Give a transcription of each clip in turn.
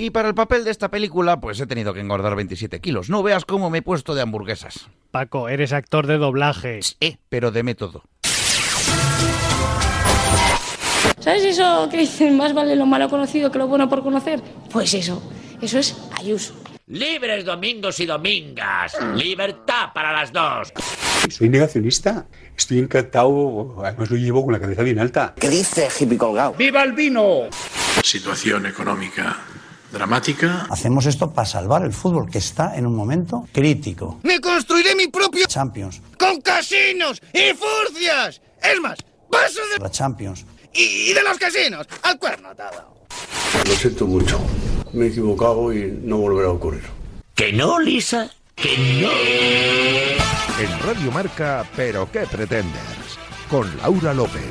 Y para el papel de esta película, pues he tenido que engordar 27 kilos. No veas cómo me he puesto de hamburguesas. Paco, eres actor de doblaje. Eh, pero de método. ¿Sabes eso que dicen más vale lo malo conocido que lo bueno por conocer? Pues eso, eso es Ayuso. Libres domingos y domingas. Libertad para las dos. Soy negacionista. Estoy encantado. Además lo llevo con la cabeza bien alta. ¿Qué dice hippie colgado? ¡Viva el vino! Situación económica dramática. Hacemos esto para salvar el fútbol, que está en un momento crítico. ¡Me construiré mi propio Champions! ¡Con casinos y furcias! Es más, paso de La Champions. y, y de los casinos al cuerno atado. Lo siento mucho. Me he equivocado y no volverá a ocurrir. ¿Que no, Lisa? ¿Que no? En Radio Marca, Pero qué pretendes, con Laura López.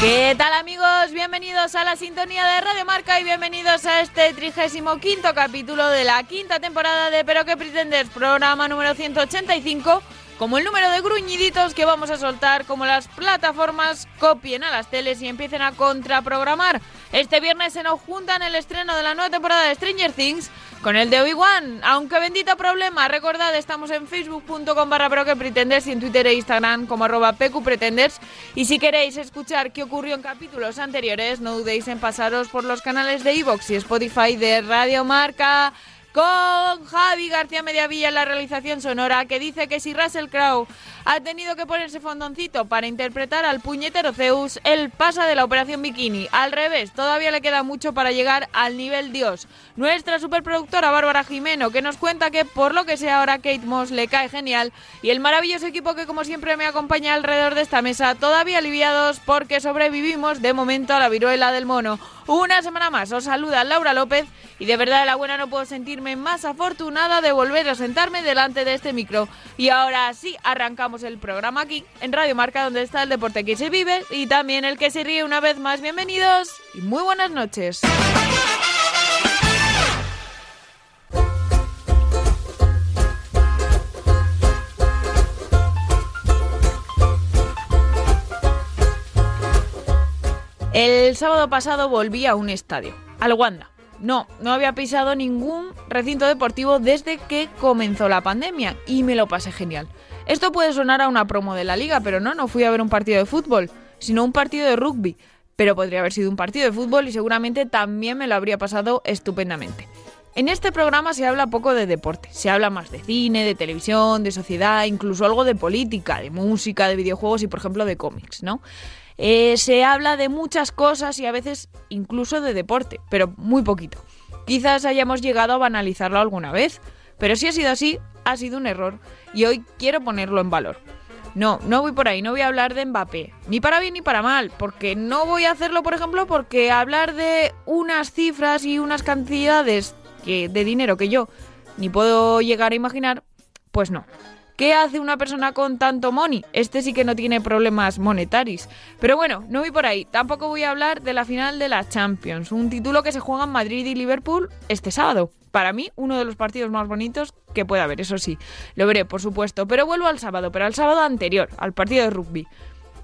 ¿Qué tal amigos? Bienvenidos a la sintonía de Radio Marca y bienvenidos a este 35 quinto capítulo de la quinta temporada de Pero que pretendes, programa número 185, como el número de gruñiditos que vamos a soltar, como las plataformas copien a las teles y empiecen a contraprogramar. Este viernes se nos juntan el estreno de la nueva temporada de Stranger Things con el de Obi-Wan. Aunque bendito problema, recordad, estamos en facebook.com barra que pretenders y en Twitter e Instagram como arroba pqpretenders. Y si queréis escuchar qué ocurrió en capítulos anteriores, no dudéis en pasaros por los canales de iVoox y Spotify de Radio Marca con Javi García Mediavilla en la realización sonora que dice que si Russell Crowe ha tenido que ponerse fondoncito para interpretar al puñetero Zeus, él pasa de la operación bikini. Al revés, todavía le queda mucho para llegar al nivel Dios. Nuestra superproductora Bárbara Jimeno que nos cuenta que por lo que sea ahora Kate Moss le cae genial y el maravilloso equipo que como siempre me acompaña alrededor de esta mesa, todavía aliviados porque sobrevivimos de momento a la viruela del mono. Una semana más os saluda Laura López y de verdad de la buena no puedo más afortunada de volver a sentarme delante de este micro. Y ahora sí, arrancamos el programa aquí en Radio Marca donde está el deporte que se vive y también el que se ríe una vez más. Bienvenidos y muy buenas noches. El sábado pasado volví a un estadio, al Wanda. No, no había pisado ningún recinto deportivo desde que comenzó la pandemia y me lo pasé genial. Esto puede sonar a una promo de la liga, pero no, no fui a ver un partido de fútbol, sino un partido de rugby. Pero podría haber sido un partido de fútbol y seguramente también me lo habría pasado estupendamente. En este programa se habla poco de deporte, se habla más de cine, de televisión, de sociedad, incluso algo de política, de música, de videojuegos y por ejemplo de cómics, ¿no? Eh, se habla de muchas cosas y a veces incluso de deporte, pero muy poquito. Quizás hayamos llegado a banalizarlo alguna vez, pero si ha sido así, ha sido un error y hoy quiero ponerlo en valor. No, no voy por ahí, no voy a hablar de Mbappé, ni para bien ni para mal, porque no voy a hacerlo, por ejemplo, porque hablar de unas cifras y unas cantidades de dinero que yo ni puedo llegar a imaginar, pues no. ¿Qué hace una persona con tanto money? Este sí que no tiene problemas monetarios. Pero bueno, no voy por ahí. Tampoco voy a hablar de la final de la Champions, un título que se juega en Madrid y Liverpool este sábado. Para mí, uno de los partidos más bonitos que puede haber, eso sí. Lo veré, por supuesto. Pero vuelvo al sábado, pero al sábado anterior, al partido de rugby.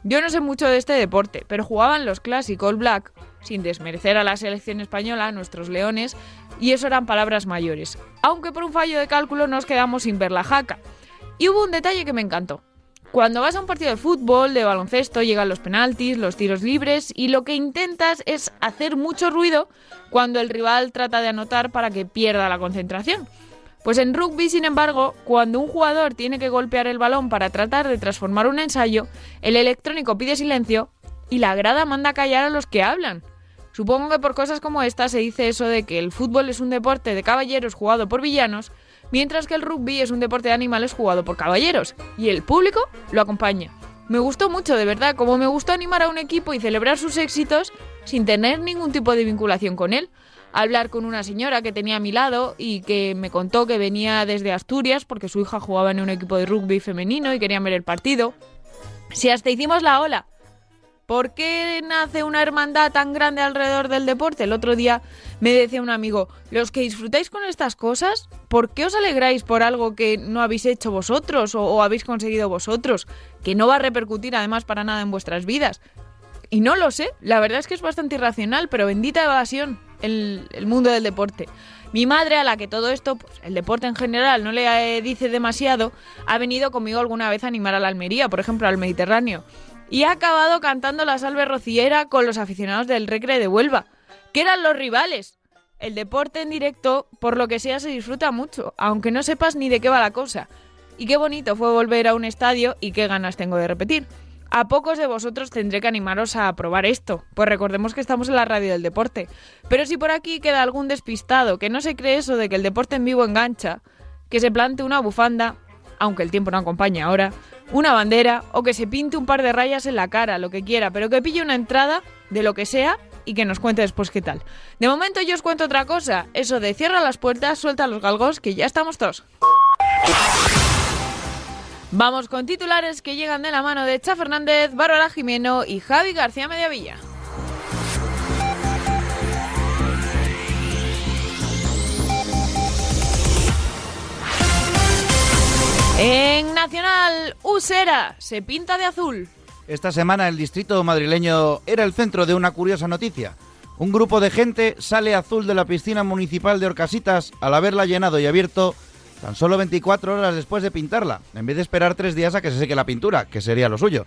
Yo no sé mucho de este deporte, pero jugaban los Classic All Black, sin desmerecer a la selección española, nuestros leones, y eso eran palabras mayores. Aunque por un fallo de cálculo nos quedamos sin ver la jaca. Y hubo un detalle que me encantó. Cuando vas a un partido de fútbol, de baloncesto, llegan los penaltis, los tiros libres y lo que intentas es hacer mucho ruido cuando el rival trata de anotar para que pierda la concentración. Pues en rugby, sin embargo, cuando un jugador tiene que golpear el balón para tratar de transformar un ensayo, el electrónico pide silencio y la grada manda callar a los que hablan. Supongo que por cosas como esta se dice eso de que el fútbol es un deporte de caballeros jugado por villanos, mientras que el rugby es un deporte de animales jugado por caballeros, y el público lo acompaña. Me gustó mucho, de verdad, como me gustó animar a un equipo y celebrar sus éxitos sin tener ningún tipo de vinculación con él. Hablar con una señora que tenía a mi lado y que me contó que venía desde Asturias porque su hija jugaba en un equipo de rugby femenino y querían ver el partido. Si hasta hicimos la ola. ¿Por qué nace una hermandad tan grande alrededor del deporte? El otro día me decía un amigo, los que disfrutáis con estas cosas, ¿por qué os alegráis por algo que no habéis hecho vosotros o, habéis conseguido vosotros? Que no va a repercutir además para nada en vuestras vidas. Y no lo sé, la verdad es que es bastante irracional, pero bendita evasión el, el mundo del deporte. Mi madre, a la que todo esto, pues, el deporte en general, no le eh, dice demasiado, ha venido conmigo alguna vez a animar a la Almería, por ejemplo, al Mediterráneo. Y ha acabado cantando la salve rociera con los aficionados del Recre de Huelva, que eran los rivales. El deporte en directo, por lo que sea, se disfruta mucho, aunque no sepas ni de qué va la cosa. Y qué bonito fue volver a un estadio y qué ganas tengo de repetir. A pocos de vosotros tendré que animaros a probar esto, pues recordemos que estamos en la radio del deporte. Pero si por aquí queda algún despistado que no se cree eso de que el deporte en vivo engancha, que se plante una bufanda, aunque el tiempo no acompaña ahora, una bandera o que se pinte un par de rayas en la cara, lo que quiera, pero que pille una entrada de lo que sea y que nos cuente después qué tal. De momento yo os cuento otra cosa, eso de cierra las puertas, suelta los galgos, que ya estamos todos. Vamos con titulares que llegan de la mano de Cha Fernández, Bárbara Jimeno y Javi García Mediavilla. En Nacional, Usera se pinta de azul. Esta semana el distrito madrileño era el centro de una curiosa noticia. Un grupo de gente sale azul de la piscina municipal de Orcasitas al haberla llenado y abierto tan solo 24 horas después de pintarla, en vez de esperar tres días a que se seque la pintura, que sería lo suyo.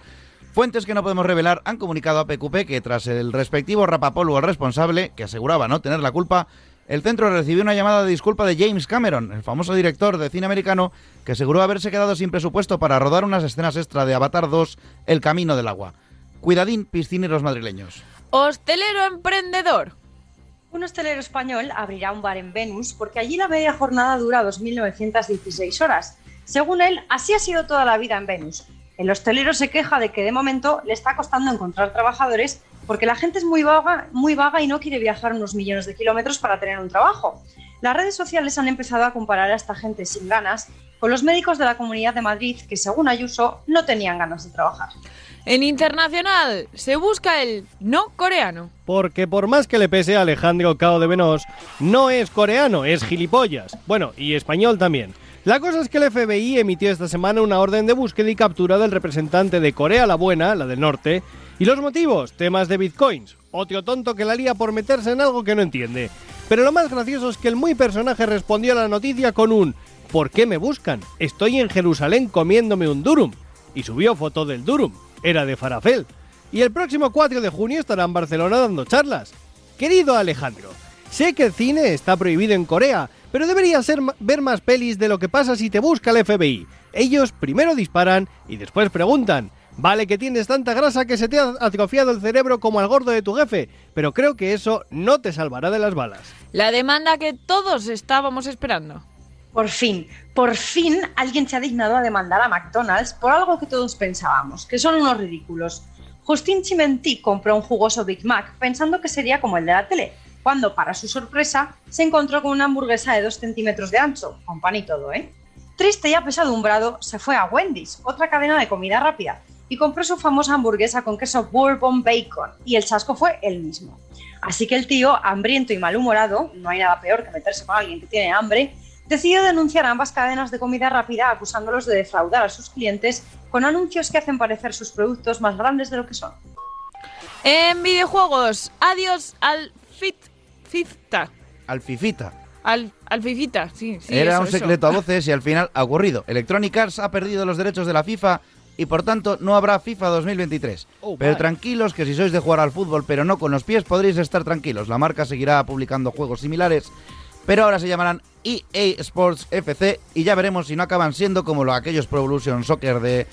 Fuentes que no podemos revelar han comunicado a PQP que tras el respectivo rapapolvo al responsable, que aseguraba no tener la culpa, el centro recibió una llamada de disculpa de James Cameron, el famoso director de cine americano, que aseguró haberse quedado sin presupuesto para rodar unas escenas extra de Avatar 2, El Camino del Agua. Cuidadín, piscineros madrileños. Hostelero emprendedor. Un hostelero español abrirá un bar en Venus porque allí la media jornada dura 2.916 horas. Según él, así ha sido toda la vida en Venus. El hostelero se queja de que de momento le está costando encontrar trabajadores porque la gente es muy vaga, muy vaga y no quiere viajar unos millones de kilómetros para tener un trabajo. Las redes sociales han empezado a comparar a esta gente sin ganas con los médicos de la Comunidad de Madrid que, según Ayuso, no tenían ganas de trabajar. En internacional se busca el no coreano. Porque por más que le pese a Alejandro Cao de Venós, no es coreano, es gilipollas. Bueno, y español también. La cosa es que el FBI emitió esta semana una orden de búsqueda y captura del representante de Corea la Buena, la del norte, y los motivos, temas de bitcoins. Otro tonto que la lía por meterse en algo que no entiende. Pero lo más gracioso es que el muy personaje respondió a la noticia con un ¿Por qué me buscan? Estoy en Jerusalén comiéndome un durum. Y subió foto del durum. Era de Farafel. Y el próximo 4 de junio estará en Barcelona dando charlas. Querido Alejandro, sé que el cine está prohibido en Corea, pero deberías ver más pelis de lo que pasa si te busca el FBI. Ellos primero disparan y después preguntan. Vale que tienes tanta grasa que se te ha atrofiado el cerebro como al gordo de tu jefe, pero creo que eso no te salvará de las balas. La demanda que todos estábamos esperando. Por fin, por fin alguien se ha dignado a demandar a McDonald's por algo que todos pensábamos, que son unos ridículos. Justin Chimentí compró un jugoso Big Mac pensando que sería como el de la tele, cuando, para su sorpresa, se encontró con una hamburguesa de 2 centímetros de ancho, con pan y todo, ¿eh? Triste y apesadumbrado, se fue a Wendy's, otra cadena de comida rápida, y compró su famosa hamburguesa con queso bourbon bacon, y el chasco fue el mismo. Así que el tío, hambriento y malhumorado, no hay nada peor que meterse con alguien que tiene hambre, decidió denunciar a ambas cadenas de comida rápida acusándolos de defraudar a sus clientes con anuncios que hacen parecer sus productos más grandes de lo que son. En videojuegos, adiós al Fit Fifta. Al Fifita. Al, al Fifita, sí, sí. Era eso, un eso. secreto a voces y al final ha ocurrido. Electronic Arts ha perdido los derechos de la FIFA y por tanto no habrá FIFA 2023. Oh, pero vale. tranquilos que si sois de jugar al fútbol pero no con los pies podréis estar tranquilos. La marca seguirá publicando juegos similares, pero ahora se llamarán EA Sports FC y ya veremos si no acaban siendo como lo, aquellos Pro Evolution Soccer de,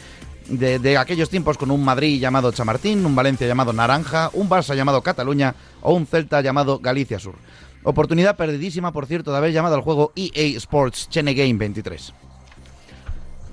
de, de aquellos tiempos con un Madrid llamado Chamartín, un Valencia llamado Naranja, un Barça llamado Cataluña o un Celta llamado Galicia Sur. Oportunidad perdidísima, por cierto, de haber llamado al juego EA Sports Chene Game 23.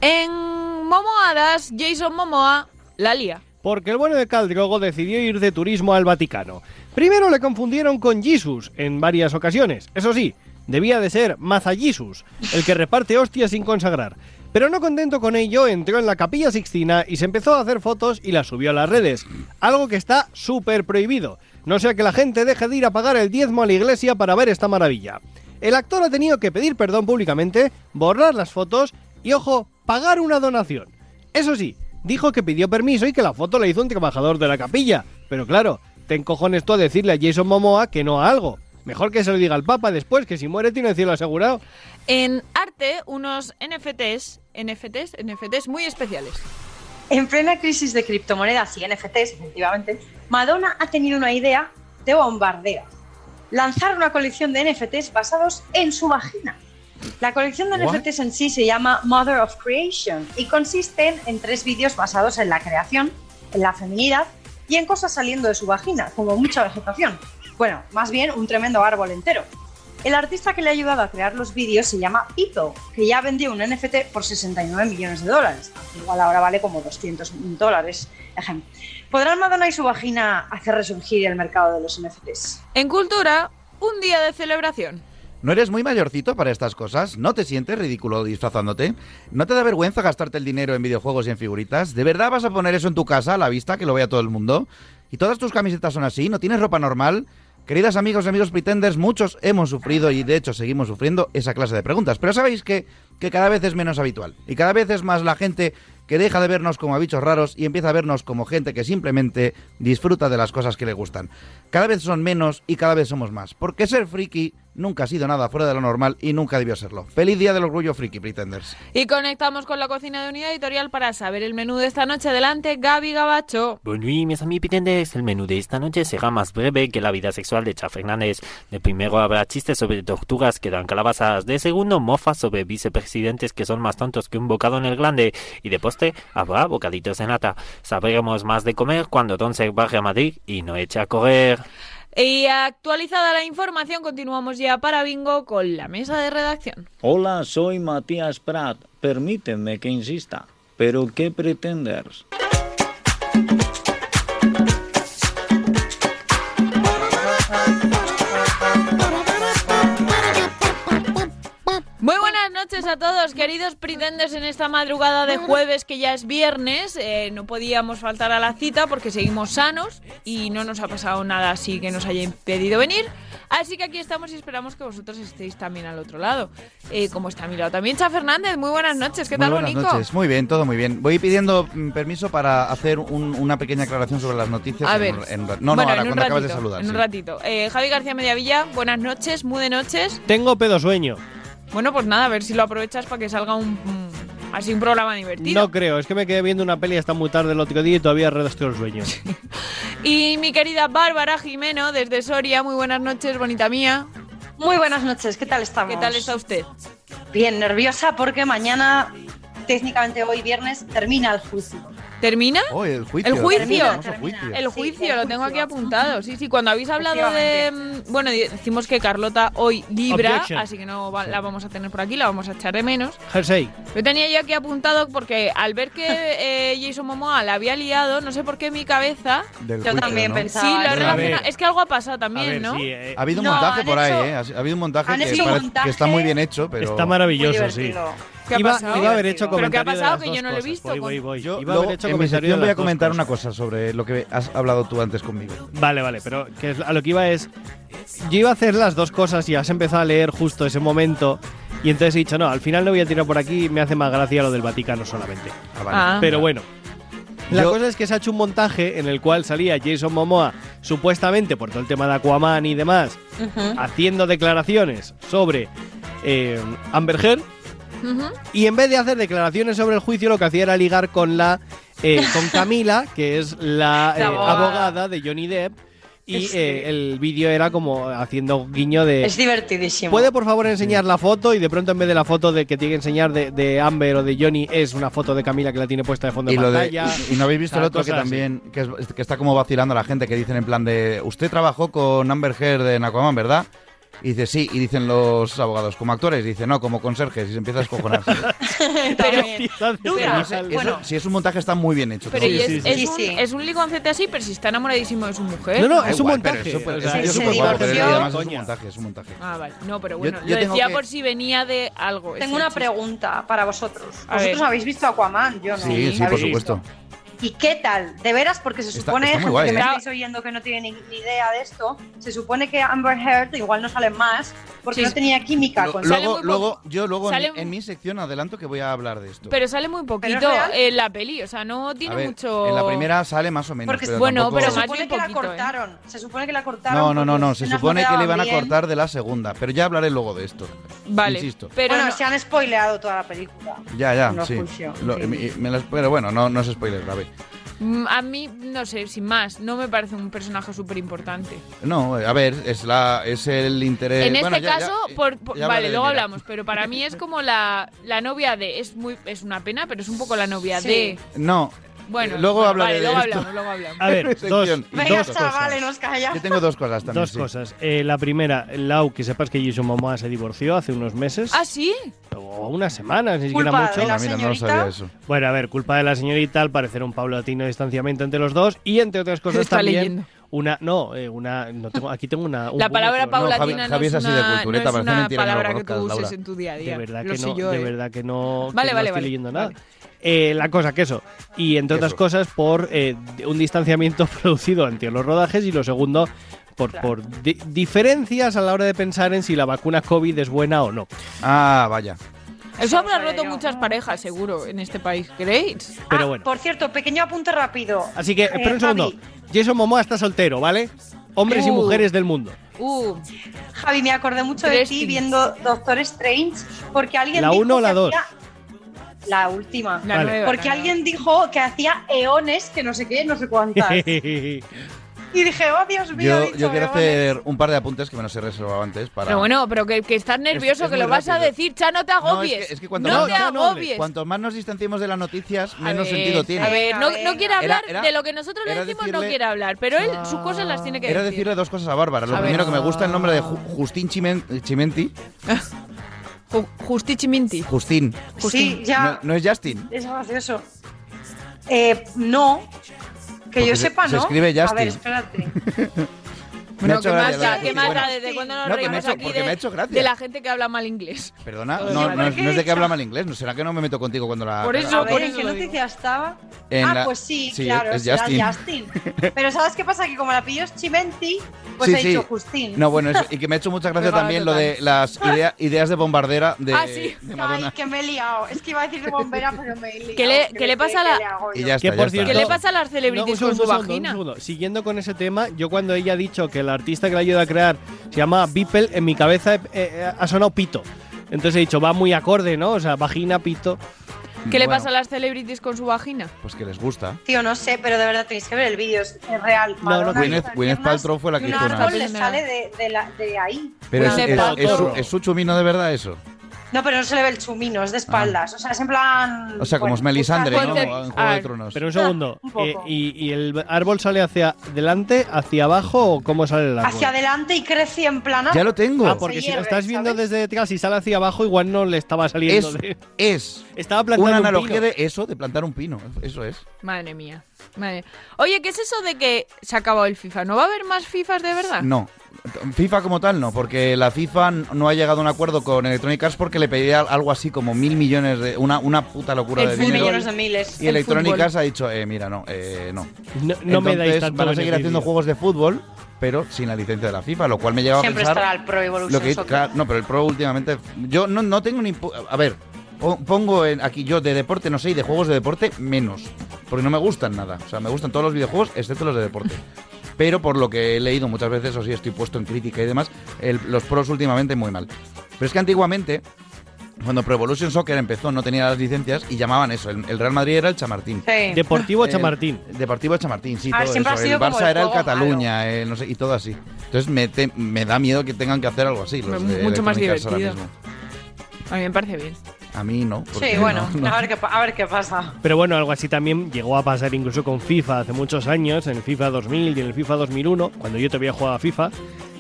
En Momoadas, Jason Momoa la lía. Porque el bueno de Caldrogo decidió ir de turismo al Vaticano. Primero le confundieron con Jesus en varias ocasiones. Eso sí, debía de ser Maza Jesus, el que reparte hostias sin consagrar. Pero no contento con ello, entró en la capilla sixtina y se empezó a hacer fotos y las subió a las redes. Algo que está súper prohibido. No sea que la gente deje de ir a pagar el diezmo a la iglesia para ver esta maravilla. El actor ha tenido que pedir perdón públicamente, borrar las fotos y, ojo, pagar una donación. Eso sí, dijo que pidió permiso y que la foto la hizo un trabajador de la capilla. Pero claro, te encojones tú a decirle a Jason Momoa que no a algo. Mejor que se lo diga al Papa después, que si muere tiene el cielo asegurado. En arte, unos NFTs, NFTs, NFTs muy especiales. En plena crisis de criptomonedas y NFTs, efectivamente, Madonna ha tenido una idea de bombardeo. Lanzar una colección de NFTs basados en su vagina. La colección de What? NFTs en sí se llama Mother of Creation y consisten en tres vídeos basados en la creación, en la feminidad y en cosas saliendo de su vagina, como mucha vegetación. Bueno, más bien un tremendo árbol entero. El artista que le ha ayudado a crear los vídeos se llama People, que ya vendió un NFT por 69 millones de dólares. Igual ahora vale como 200 dólares. Ejem. ¿Podrán Madonna y su vagina hacer resurgir el mercado de los NFTs? En cultura, un día de celebración. ¿No eres muy mayorcito para estas cosas? ¿No te sientes ridículo disfrazándote? ¿No te da vergüenza gastarte el dinero en videojuegos y en figuritas? ¿De verdad vas a poner eso en tu casa a la vista que lo vea todo el mundo? ¿Y todas tus camisetas son así? ¿No tienes ropa normal? Queridas amigos y amigos pretenders, muchos hemos sufrido y de hecho seguimos sufriendo esa clase de preguntas. Pero sabéis que, que cada vez es menos habitual. Y cada vez es más la gente que deja de vernos como bichos raros y empieza a vernos como gente que simplemente disfruta de las cosas que le gustan. Cada vez son menos y cada vez somos más. Porque ser friki nunca ha sido nada fuera de lo normal y nunca debió serlo. Feliz día del orgullo friki, pretenders. Y conectamos con la cocina de Unidad Editorial para saber el menú de esta noche. Adelante, Gaby Gabacho. Bonne nuit, mes amis pitenders. El menú de esta noche será más breve que la vida sexual de Cha Fernández. De primero habrá chistes sobre tortugas que dan calabazas. De segundo, mofas sobre vicepresidentes que son más tontos que un bocado en el glande. Y de postre, habrá bocaditos de nata. Sabremos más de comer cuando Don se baje a Madrid y no eche a correr. Y actualizada la información, continuamos ya para Bingo con la mesa de redacción. Hola, soy Matías Prat. Permítanme que insista. ¿Pero qué pretendes? Noches a todos, queridos pretenders, en esta madrugada de jueves que ya es viernes. Eh, no podíamos faltar a la cita porque seguimos sanos y no nos ha pasado nada así que nos haya impedido venir. Así que aquí estamos y esperamos que vosotros estéis también al otro lado. Eh, como está a mi lado también Cha Fernández. Muy buenas noches, ¿qué Muy tal, buenas Bonico? noches, muy bien, todo muy bien. Voy pidiendo mm, permiso para hacer un- una pequeña aclaración sobre las noticias. A en ver, un- en un ra- no, no, Bueno, ahora en un cuando acabas de ratito, saludar. En un sí. ratito. Eh, Javi García Mediavilla, buenas noches, muy de noches. Tengo pedo sueño. Bueno, pues nada, a ver si lo aprovechas para que salga un, así un programa divertido. No creo, es que me quedé viendo una peli hasta muy tarde el otro día y todavía redacté el sueño. Y mi querida Bárbara Jimeno, desde Soria, muy buenas noches, bonita mía. Muy buenas noches, ¿qué tal estamos? ¿Qué tal está usted? Bien, nerviosa porque mañana, técnicamente hoy viernes, termina el juicio. ¿Termina? Oh, el juicio. El juicio. Termina, Famoso termina. juicio. El Sí, juicio, el lo tengo juicio. aquí apuntado. Sí, sí, cuando habéis hablado de... Bueno, decimos que Carlota hoy libra, Objection. así que no va- la vamos a tener por aquí, la vamos a echar de menos. Jersey. Yo tenía yo aquí apuntado porque al ver que eh, Jason Momoa la había liado, no sé por qué en mi cabeza... Del Yo juicio, también ¿no? pensaba. Sí, lo relacionado. Es que algo ha pasado A también, ver, ¿no? sí, eh, Ha habido un No, montaje por ahí, ¿eh? Ha ha habido un montaje han que, montaje que está muy bien hecho, pero... está maravilloso, sí. Divertido. ¿Qué ha iba, pasado? iba a haber hecho ¿Pero qué ha pasado? Que yo no lo he visto. Voy, voy, voy. Yo iba a luego, haber hecho en mi comentario sección de voy a comentar una cosa sobre lo que has hablado tú antes conmigo. Vale, vale, pero que a lo que iba es. Yo iba a hacer las dos cosas y has empezado a leer justo ese momento. Y entonces he dicho, no, al final lo voy a tirar por aquí me hace más gracia lo del Vaticano solamente. Ah, vale. Ah. Pero bueno. La Yo- cosa es que se ha hecho un montaje en el cual salía Jason Momoa, supuestamente por todo el tema de Aquaman y demás, haciendo declaraciones sobre eh, Amber Heard. Y en vez de hacer declaraciones sobre el juicio, lo que hacía era ligar con la eh, con Camila, que es la, La eh, abogada. de Johnny Depp. Y eh, el vídeo era como haciendo guiño de. Es divertidísimo. ¿Puede por favor enseñar la foto? Y de pronto en vez de la foto de que tiene que enseñar de, de Amber o de Johnny, es una foto de Camila que la tiene puesta de fondo Y, de lo de, pantalla. y no habéis visto O sea, el otro que también que, es- que está como vacilando a la gente que dicen en plan de usted trabajó con Amber Heard en Aquaman, ¿verdad? Y dice sí, y dicen los abogados, como actores, y dice no, como conserjes, y se empieza a descojonarse. Pero, Dura. No sé, eso- Bueno. si es un montaje está muy bien hecho. pero y es, sí, sí. es Sí, un, sí. es un ligoncete así, pero si está enamoradísimo de su mujer. No, no, es un igual, pero montaje. es o es- sea, es pero además es un montaje, es un montaje. Ah, vale. No, pero Yo- bueno, yo lo tengo decía que- por si venía de algo. Tengo una pregunta para vosotros. A ¿Vosotros ver. habéis visto Aquaman? Yo no. Sí, sí, por ¿Habéis supuesto. visto? ¿Y qué tal? De veras, porque se Está- supone, está gente guay, que me ¿eh? estáis oyendo que no tiene ni, ni idea de esto, se supone que Amber Heard igual no sale más porque Sí. no tenía química Lo- con luego, luego, yo luego en, Sale- mi- en mi sección adelanto que voy a hablar de esto. Pero sale muy poquito en la peli, o sea, no tiene ver, mucho. en la primera sale más o menos. Porque pero bueno, tampoco- pero Se más supone bien que la ¿eh? cortaron. Se supone que la cortaron. No, no, no, no. Se supone que le iban a cortar de la segunda. Pero ya hablaré luego de esto. Vale, Insisto. pero bueno, no- se han spoileado toda la película. Ya, ya, No sí. funciona, Lo- sí. me- me las- pero bueno, no, no es spoiler grave. Mm, a mí, no sé, sin más, no me parece un personaje súper importante. No, a ver, es la es el interés. en este bueno, ya- ya- caso, eh, por, por- ya hablaré vale, luego Mira. hablamos, pero para mí es como la, la novia de. Es muy es una pena, pero es un poco la novia Sí. de. No. Bueno, luego bueno, hablaré vale, de luego esto. hablamos, luego hablamos. A ver, dos. Venga, dos chavales, cosas. nos callamos. Yo tengo dos cosas también. Dos sí. cosas. Eh, la primera, Lau, que sepas que Jason Momoa se divorció hace unos meses. Ah, sí. O unas semanas, ni siquiera Culpa mucho. de la mira, no señorita. sabía eso. Bueno, a ver, culpa de la señorita, al parecer un paulatino distanciamiento entre los dos y entre otras cosas Está también leyendo. una no, eh, una no tengo aquí tengo una un La palabra paulatina no, Javi es es así de una, no cultureta, es parece una mentira que no palabra que tú uses Laura. en tu día a día. De verdad Lo que no, yo, de eh. verdad que no, que Vale, no vale, estoy vale, leyendo nada. Eh, la cosa que eso y entre otras Eso. cosas por eh, un distanciamiento producido ante los rodajes y lo segundo por, por di- diferencias a la hora de pensar en si la vacuna COVID es buena o no. Ah, vaya. Eso habrá roto muchas parejas, seguro, en este país, ¿creéis? Pero Ah, bueno. Por cierto, pequeño apunte rápido. Así que, espera un segundo. Javi, Jason Momoa está soltero, ¿vale? Hombres y Uh. mujeres del mundo. Uh, Javi, me acordé mucho de ti viendo Doctor Strange porque alguien ¿La dijo uno o la que dos? hacía- La última. la Vale. nueva. Porque la alguien dijo que hacía eones, que no sé qué, no sé cuántas. y dije, oh Dios mío. Yo, dicho yo quiero eones. hacer un par de apuntes que me los he reservado antes para. Pero bueno, pero que, que estás nervioso, es que lo vas a rápido. decir, Cha, no te No, es agobies. que- es que cuanto no más- te no, agobies. Cuanto más nos distanciemos de las noticias, menos ver, sentido tiene. A ver, no, no quiere hablar Era- era- de lo que nosotros le era decimos, no quiere hablar. Pero él sus cosas las tiene que Era decir. decirle dos cosas a Bárbara. Lo A ver. primero, que me gusta el nombre de Ju- Justín Chimen- Chimenti. Ju- Justichi Minti. Justín. Sí, ya. No, no es Justin. Es gracioso. Eh, no. Que Porque yo se- sepa, se ¿no? escribe A ver, Justin. espérate. Me ha Bueno, hecho ¿qué más da? ¿Qué más da? ¿Desde cuándo nos No, que me reímos hecho- aquí porque de, me ha hecho gracia. de la gente que habla mal inglés? Perdona, no, no, es, ¿Qué no es de he que habla mal inglés. ¿No será que no me meto contigo cuando la. Por la- eso, por ¿en eso qué noticia estaba? En ah, la- pues sí, sí, claro, es será Justin. Justin. Pero ¿sabes qué pasa? Que como el apellido es Chimenti, pues Sí, he sí. dicho Justin. No, bueno, eso, y que me ha hecho mucha gracia también lo de las idea- ideas de bombardera de, Ah, sí. de Ay, Madonna. que me he liado. Es que iba a decir de bombera, pero me he liado. ¿Qué le- qué pasa a la- ¿Qué le pasa a las celebrities con su vagina? Siguiendo con ese tema, yo cuando ella ha dicho que el artista que la ayuda a crear se llama Beeple, en mi cabeza eh, eh, ha sonado pito. Entonces he dicho, va muy acorde, ¿no? O sea, vagina, pito. ¿Qué le Bueno, pasa a las celebrities con su vagina? Pues que les gusta. Tío, no sé, pero de verdad tenéis que ver el vídeo, es, real. no, Madonna Gwyneth- Gwyneth Paltrow fue la que hizo una- árbol le sale de, de, la- de ahí. Pero es, es- es su, es su chumino de verdad eso. No, pero no se le ve el chumino, es de espaldas. O sea, es en plan. O sea, como bueno, es Melisandre, ¿no? Puede En Juego Ah, de Tronos. Pero un segundo, un eh, y, y el árbol sale hacia adelante, hacia abajo o cómo sale el árbol? Hacia adelante y crece en plan. Ya lo tengo. Ah, porque Se si lo estás viendo ¿sabes? desde detrás y sale hacia abajo, igual no le estaba saliendo. Es, de- es Estaba plantando una un analogía pino. de eso, de plantar un pino. Eso es. Madre mía. Madre. Oye, ¿qué es eso de que se ha acabado el FIFA? ¿No va a haber más FIFAs de verdad? No. FIFA como tal no, porque la FIFA no ha llegado a un acuerdo con Electronic Arts porque le pedía algo así como mil millones de... Una, una puta locura El de dinero. millones de miles. Y el Electronic fútbol. Arts ha dicho, eh, mira, no, eh, no. No, no me dais Entonces, tanto van a seguir haciendo juegos de fútbol, pero sin la licencia de la FIFA, lo cual me lleva Siempre a pensar... estará el Pro Evolution lo que, Soccer. claro, no, pero el Pro últimamente... Yo no, no tengo ni... A ver, po- pongo en, aquí yo de deporte, no sé, y de juegos de deporte menos. Porque no me gustan nada. O sea, me gustan todos los videojuegos, excepto los de deporte. Pero por lo que he leído muchas veces, o sí estoy puesto en crítica y demás, el- los pros últimamente muy mal. Pero es que antiguamente, cuando Pro Evolution Soccer empezó, no tenía las licencias y llamaban eso. El, el Real Madrid era el Chamartín. Sí. Deportivo El- Chamartín. Deportivo Chamartín, sí, Ah, todo eso. ha sido el Barça el era el Cataluña, el no sé, y todo así. Entonces me, te- me da miedo que tengan que hacer algo así. Los de Mucho más divertido. mismo. A mí me parece bien. A mí no. Sí, bueno, no- no. A, ver qué, a ver qué pasa. Pero bueno, algo así también llegó a pasar incluso con FIFA hace muchos años, en el FIFA 2000 y en el FIFA 2001, cuando yo todavía jugaba a FIFA,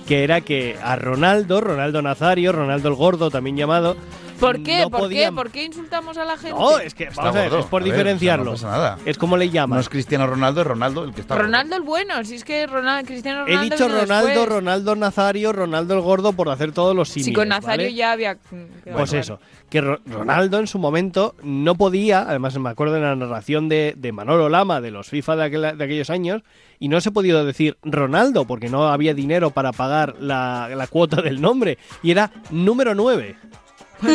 que era que a Ronaldo, Ronaldo Nazario, Ronaldo el Gordo también llamado, ¿Por qué? no ¿Por podían- qué? ¿Por qué insultamos a la gente? No, es que vamos a ver, es por A ver, diferenciarlo. o sea, no pasa nada. Es como le llaman. No es Cristiano Ronaldo, es Ronaldo el que está. Ronaldo el bueno, si es que Ronaldo, Cristiano He Ronaldo dicho vino Ronaldo, después. Ronaldo Nazario, Ronaldo el gordo por hacer todos los símiles. Si con Nazario ¿vale? ya había. Pues eso, que Ro- Ronaldo en su momento no podía, además me acuerdo de la narración de, de Manolo Lama de los FIFA de, aquel- de aquellos años, y no se ha podido decir Ronaldo porque no había dinero para pagar la, la cuota del nombre, y era número 9.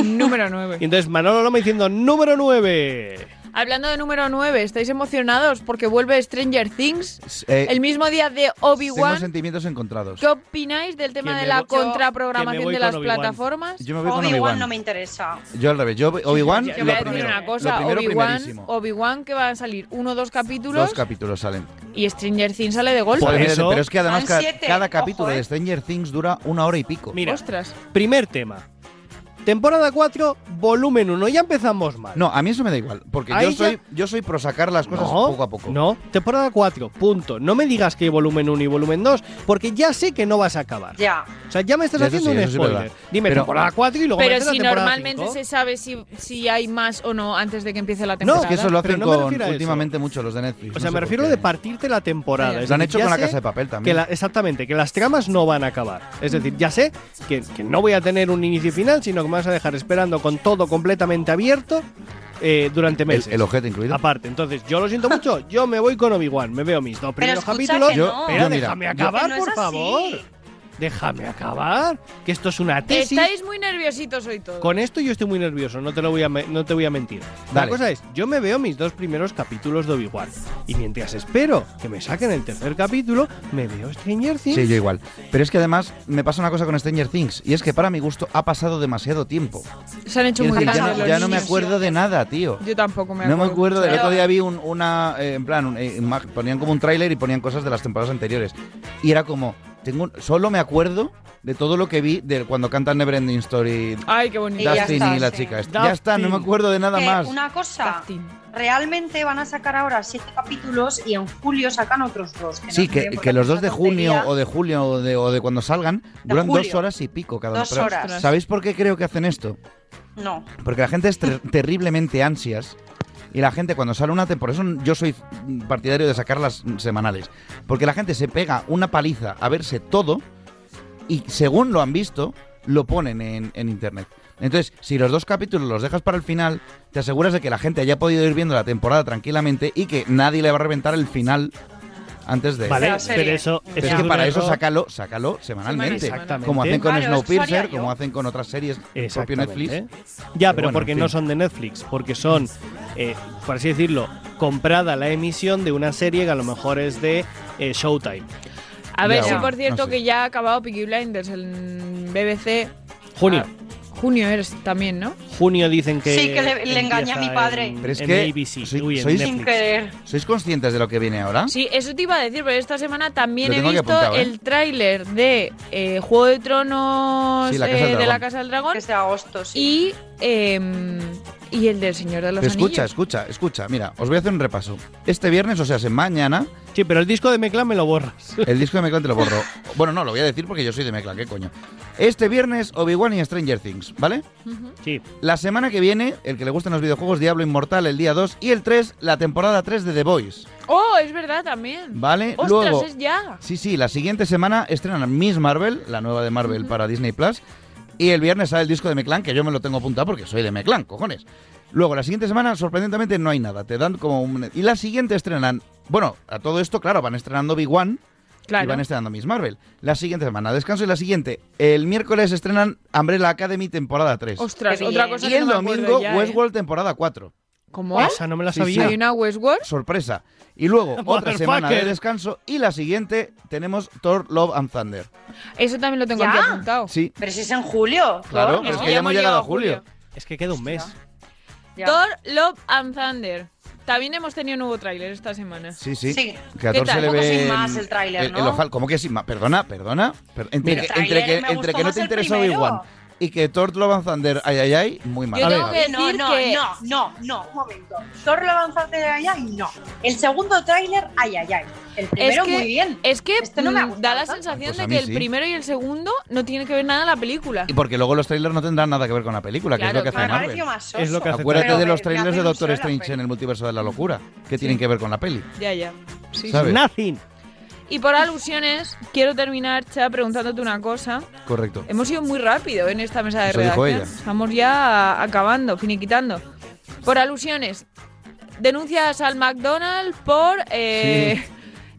Número 9. Y entonces Manolo Lama diciendo número 9. Hablando de número 9, ¿estáis emocionados porque vuelve Stranger Things? Eh, el mismo día de Tengo Obi-Wan. sentimientos encontrados. ¿Qué opináis del tema de la contraprogramación de las Obi-Wan. plataformas? Yo me voy con Obi-Wan Obi-Wan. no me interesa. Yo al revés. Yo Obi-Wan Yo lo voy a decir primero. una cosa, primero, Obi-Wan. Obi-Wan que van a salir uno o dos capítulos Dos capítulos salen. y Stranger Things sale de golpe. Joder, eso- pero es que además cada, cada ojo, capítulo eh. de Stranger Things dura una hora y pico. Mira, Ostras. primer tema. Temporada 4, volumen 1. Ya empezamos mal. No, a mí eso me da igual, porque Ahí yo ya- soy, yo soy pro sacar las cosas No, poco a poco. No, temporada 4, punto. No me digas que hay volumen 1 y volumen 2, porque ya sé que no vas a acabar. Ya. O sea, ya me estás Eso haciendo sí, un eso sí es spoiler. verdad. Dime Pero- temporada 4 y luego Pero metes la si temporada normalmente cinco. se sabe si, si hay más o no antes de que empiece la No, temporada. Es que eso lo Pero hacen no me con refiero a eso. últimamente mucho los de Netflix. O no sea, sé me por refiero qué. de partirte la temporada. Sí. Es Lo han decir, hecho ya con la sé Casa de Papel que también. la- exactamente, que las tramas no van a acabar. Es decir, ya sé que, que no voy a tener un inicio y final, sino que me vas a dejar esperando con todo completamente abierto eh, durante meses. el ojete incluido. Aparte, entonces, yo lo siento mucho, yo me voy con Obi-Wan, me veo mis dos primeros capítulos. que Yo- no. Espera, yo, mira, déjame acabar, Que no es por así. favor. Déjame acabar, que esto es una tesis. Estáis muy nerviositos hoy todos. Con esto yo estoy muy nervioso, no te lo voy a, no te voy a mentir. La cosa es, yo me veo mis dos primeros capítulos de Obi-Wan. Y mientras espero que me saquen el tercer capítulo, me veo Stranger Things. Sí, yo igual. Pero es que además me pasa una cosa con Stranger Things, y es que para mi gusto ha pasado demasiado tiempo. Se han hecho muy decir, ya, no, ya no me acuerdo de nada, tío. Yo tampoco me No acuerdo. me acuerdo, del otro día vi un- una, eh, en plan, un- eh, ponían como un tráiler y ponían cosas de las temporadas anteriores. Y era como, tengo un- solo me acuerdo de todo lo que vi de cuando cantan Neverending Story Ay, qué bonito. Y Dustin está, y la sí. chica. Ya está, no me acuerdo de nada más. Una cosa, Dustin. realmente van a sacar ahora siete capítulos y en julio sacan otros dos. Sí, que, que los dos de junio tontería. o de julio o de, o de cuando salgan duran dos horas y pico cada uno. Dos Pero, horas. ¿Sabéis por qué creo que hacen esto? No. Porque la gente es ter- terriblemente ansias. Y la gente cuando sale una temporada, por eso yo soy partidario de sacarlas semanales, porque la gente se pega una paliza a verse todo y según lo han visto, lo ponen en, en internet. Entonces, si los dos capítulos los dejas para el final, te aseguras de que la gente haya podido ir viendo la temporada tranquilamente y que nadie le va a reventar el final antes de... Vale, pero eso, Pero es que para eso sácalo, sácalo semanalmente. Exactamente. Como hacen con Claro, Snowpiercer, como hacen con otras series del propio. Netflix. Ya, pero Bueno, porque en no son de Netflix, porque son, eh, por así decirlo, comprada la emisión de una serie que a lo mejor es de eh, Showtime. A ver, Ya, sí, por cierto, no sé. que ya ha acabado Peaky Blinders en BBC. Junio. Ah, junio eres también, ¿no? Junio dicen que. Sí, que le- le engañé a mi padre. en- Pero es en que ABC, soy- uy, en sois- Sin querer. ¿Sois conscientes de lo que viene ahora? Sí, eso te iba a decir, pero esta semana también he visto apuntado, ¿eh? el tráiler de eh, Juego de Tronos Sí, La Casa eh, de la Casa del Dragón Que es de agosto, sí. y, em, y el del Señor de los Pero escucha, Anillos. escucha, escucha. Mira, os voy a hacer un repaso. Este viernes, o sea, es mañana, Sí, pero el disco de Meclan me lo borras. el disco de Meclan te lo borro. Bueno, no, lo voy a decir porque yo soy de Meclan, ¿qué coño? Este viernes, Obi-Wan y Stranger Things, ¿vale? Sí. La semana que viene, el que le gusten los videojuegos, Diablo Inmortal el día 2 y el 3, la temporada 3 de The Voice, Oh, es verdad también. ¿vale? Ostras, Luego, es ya. sí, sí, la siguiente semana estrenan Miss Marvel, la nueva de Marvel para Disney Plus, y el viernes sale el disco de Meclan, que yo me lo tengo apuntado porque soy de Meclan, cojones. Luego, la siguiente semana, sorprendentemente, no hay nada. Te dan como un... Y la siguiente estrenan... Bueno, a todo esto, claro, van estrenando Big One y van estrenando Miss Marvel. La siguiente semana, descanso y la siguiente. El miércoles estrenan Umbrella Academy temporada 3. Ostras, otra cosa y que el no me acuerdo domingo, ya, ¿eh? Westworld temporada 4. ¿Cómo? Esa no me la Sí, sabía. ¿Hay una Westworld? Sorpresa. Y luego, otra semana de descanso. Y la siguiente tenemos Thor, Love and Thunder. Eso también lo tengo ¿Ya? aquí apuntado. Sí, Pero si es en julio. claro, Thor, es ¿no? que ya hemos llegado a julio. Es que queda un mes. Ya. Thor, Love and Thunder. También hemos tenido nuevo tráiler esta semana. Sí, sí. Sí. Que a ¿Qué Thor se le Un ve sin más el tráiler, ¿no? el ojal. ¿Cómo que sin más? Perdona, perdona. Per- entre, Mira. que, entre, que, entre no te primero. Obi-Wan, y que Thor Love and Thunder, ay, ay, ay, muy mal. Yo tengo que no, decir no, que- no, no, no, un momento. Thor Love and Thunder, ay, ay, no. El segundo tráiler, ay, ay, ay. El primero, es que, muy bien. Es que Este no me mm, gustado da la sensación Pues de que el sí. primero y el segundo no tienen que ver nada en la película. Y porque luego los trailers no tendrán nada que ver con la película, que Claro, es lo que hace ha Marvel. más. Es lo que hace Acuérdate de los trailers de Doctor Strange en el multiverso de la locura, que tienen que ver con la peli. Ya, ya. Sí, ¿Sabes? Nothing. Y por alusiones, quiero terminar, Cha, preguntándote una cosa. Correcto. Hemos ido muy rápido en esta mesa de Eso dijo redacción. ella. Estamos ya acabando, finiquitando. Por alusiones, denuncias al McDonald's por eh,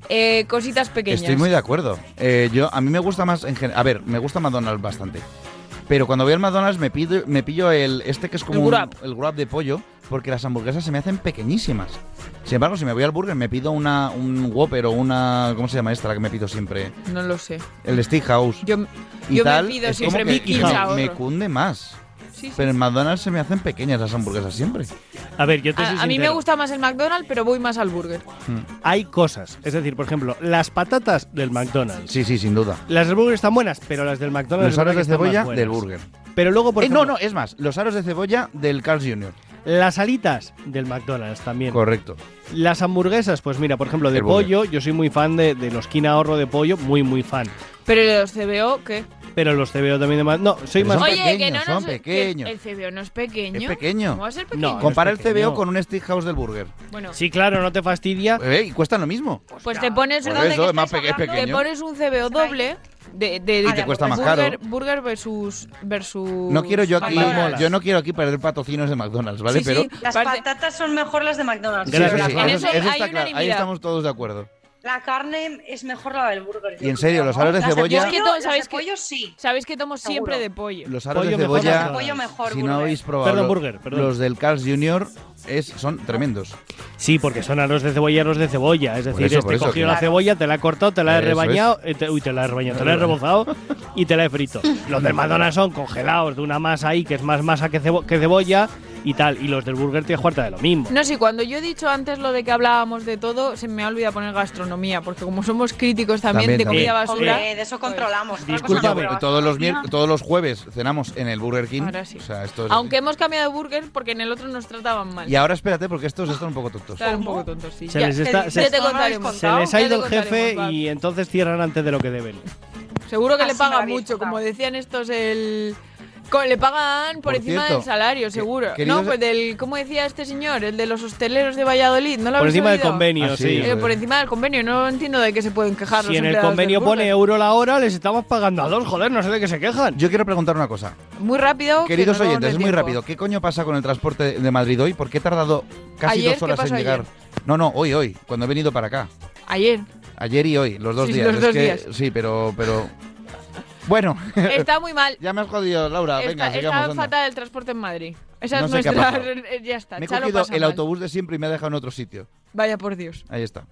eh, cositas pequeñas. Estoy muy de acuerdo. Eh, yo, a mí me gusta más en A ver, me gusta McDonald's bastante. Pero cuando voy al McDonald's me, pido, me pillo el este que es como El un- Grab. el grab de pollo, porque las hamburguesas se me hacen pequeñísimas. Sin embargo, si me voy al burger me pido una, un Whopper o una... ¿Cómo se llama esta la que me pido siempre? No lo sé. El Steakhouse. Yo, y yo tal, me pido es siempre como mi que me, cunde más. Sí, sí. Pero en McDonald's se me hacen pequeñas las hamburguesas siempre. A ver, yo te soy A, a mí me gusta más el McDonald's, pero voy más al burger. Hay cosas. Es decir, por ejemplo, las patatas del McDonald's. Sí, sí, sin duda. Las del burger están buenas, pero las del McDonald's. Los aros de cebolla del burger. Pero luego, por Eh, no, ejemplo, no, es más, los aros de cebolla del Carl's Jr. las alitas del McDonald's también. Correcto. Las hamburguesas, pues mira, por ejemplo, de El burger. pollo, yo soy muy fan de, de los King Ahorro de pollo, muy, muy fan. Pero los CBO, ¿qué? Pero los CBO también de más. No, soy Pero más. son Oye, que pequeños, no son que pequeños. El CBO no es pequeño. Es pequeño. ¿Cómo va a ser No, pequeño? es Compara el pequeño. CBO con un Steakhouse del burger. Bueno, Sí, claro, no te fastidia. Eh, y cuestan lo mismo. pues te pones, Por una- eso, es más estáis pe- es hablando? te pequeño. pones un CBO doble de, de, Y te cuesta más burger, caro. burger versus versus No quiero yo aquí, McDonald's. yo no quiero aquí perder patrocinios de McDonald's, ¿vale? Sí, Pero sí, Las parece- patatas son mejor las de McDonald's. Sí, Gracias. sí, sí, En eso, eso eso hay está claro. Ahí unanimidad. estamos todos de acuerdo. La carne es mejor la del burger. Y en serio, los aros de cebolla- Es que las sabéis que- pollo sí. Sabéis que tomo siempre Seguro. de pollo. Los aros Pollo de cebolla, mejor si no habéis probado Perdón, burger, perdón. los del Carl's Jr. Es, son tremendos. Sí, porque son aros de cebolla, aros de cebolla. Es decir, eso, este eso, cogido la cebolla, te la he cortado, te la he rebañado. eh, te- uy, te la he rebañado, te la he rebozado y te la he frito. Los del McDonald's son congelados de una masa ahí que es más masa que, cebo- que cebolla y tal. Y los del burger tienes cuarta de lo mismo. No, sí, cuando yo he dicho antes lo de que hablábamos de todo, se me ha olvidado poner gastronomía, porque como somos críticos también, También, de también. comida basura. Hombre, de eso controlamos. Otra cosa Discúlpame, es la todos los, todos los jueves cenamos en el Burger King. Ahora sí. O sea, esto es Aunque hemos cambiado de burger porque en el otro nos trataban mal. Y ahora espérate porque estos están un poco tontos. Estaban un poco tontos, sí. Se Ya, les ya está- se- te les ha ido el jefe y entonces cierran antes de lo que deben. Seguro que Así le pagan mucho, como decían estos, el... Le pagan por, Por encima cierto, del salario, seguro. queridos- No, pues del... ¿Cómo decía este señor? El de los hosteleros de Valladolid. ¿No lo Por encima del convenio, Ah, sí, sí. Eh, por encima del convenio. No entiendo de qué se pueden quejar Si los en el convenio pone euro la hora, les estamos pagando a dos, joder, no sé de qué se quejan. Yo quiero preguntar una cosa. Muy rápido. que Queridos oyentes, es muy rápido. ¿Qué coño pasa con el transporte de Madrid hoy? ¿Por qué he tardado casi Ayer, dos ¿qué horas en llegar? ayer? No, no, hoy, hoy, cuando he venido para acá. Ayer. Ayer y hoy, los dos Sí, días. los Es dos que- días. Sí, pero, pero. Bueno, Está muy mal. ya me has jodido, Laura. está Venga, está sigamos. anda. fatal el transporte en Madrid. Esa No es nuestra. pasado. ya está. Me he Chalo cogido el mal. autobús de siempre y me ha dejado en otro sitio. Vaya por Dios. Ahí está.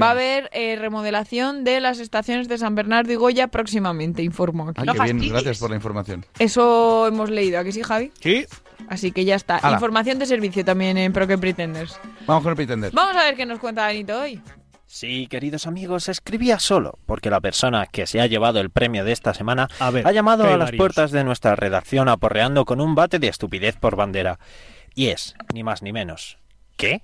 Va a haber eh, remodelación de las estaciones de San Bernardo y Goya próximamente, informo aquí. Ay, No qué bien, fastidies. gracias por la información. Eso hemos leído, ¿a que sí, Javi? Sí. Así que ya está. Hala. Información de servicio también en Pro que Pretenders. Vamos con el Pretender. Vamos a ver qué nos cuenta Anito hoy. Sí, queridos amigos, escribía solo, porque la persona que se ha llevado el premio de esta semana ver, ha llamado a las varios. puertas de nuestra redacción aporreando con un bate de estupidez por bandera. Y es, ni más ni menos. ¿Qué?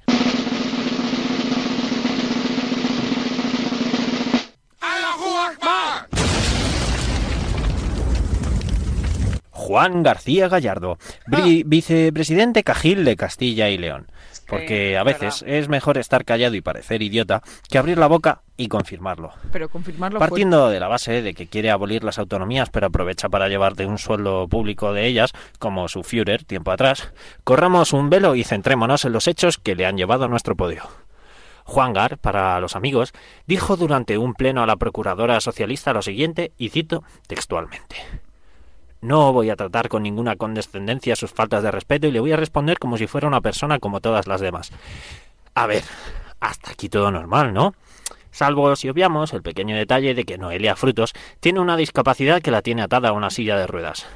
Juan García Gallardo, bri- vicepresidente Cajil de Castilla y León. Porque a veces es mejor estar callado y parecer idiota que abrir la boca y confirmarlo. Pero confirmarlo fue. Partiendo de la base de que quiere abolir las autonomías pero aprovecha para llevarte un sueldo público de ellas, como su Führer tiempo atrás, corramos un velo y centrémonos en los hechos que le han llevado a nuestro podio. Juan Gar, para los amigos, dijo durante un pleno a la procuradora socialista lo siguiente, y cito textualmente. No voy a tratar con ninguna condescendencia sus faltas de respeto y le voy a responder como si fuera una persona como todas las demás. A ver, hasta aquí todo normal, ¿no? Salvo si obviamos el pequeño detalle de que Noelia Frutos tiene una discapacidad que la tiene atada a una silla de ruedas.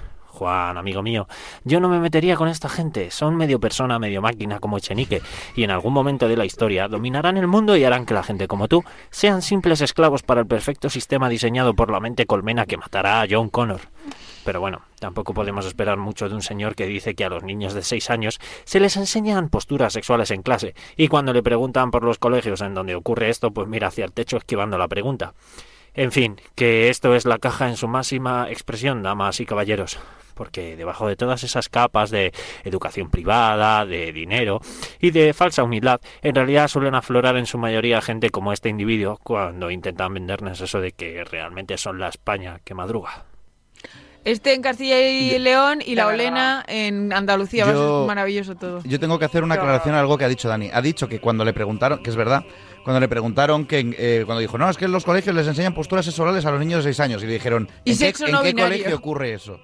Juan, amigo mío, yo no me metería con esta gente. Son medio persona, medio máquina como Echenique. Y en algún momento de la historia dominarán el mundo y harán que la gente como tú sean simples esclavos para el perfecto sistema diseñado por la mente colmena que matará a John Connor. Pero bueno, tampoco podemos esperar mucho de un señor que dice que a los niños de 6 años se les enseñan posturas sexuales en clase y cuando le preguntan por los colegios en donde ocurre esto, pues mira hacia el techo esquivando la pregunta. En fin, que esto es la caja en su máxima expresión, damas y caballeros, porque debajo de todas esas capas de educación privada, de dinero y de falsa humildad, en realidad suelen aflorar en su mayoría gente como este individuo cuando intentan vendernos eso de que realmente son la España que madruga. Este en Castilla y León y la. Olena en Andalucía. Va a Yo- ser maravilloso todo. Yo tengo que hacer una aclaración a algo que ha dicho Dani. Ha dicho que cuando le preguntaron, que es verdad, cuando le preguntaron que eh, cuando dijo, no, es que en los colegios les enseñan posturas sexuales a los niños de 6 años. Y le dijeron, Y ¿en qué, en colegio ocurre eso?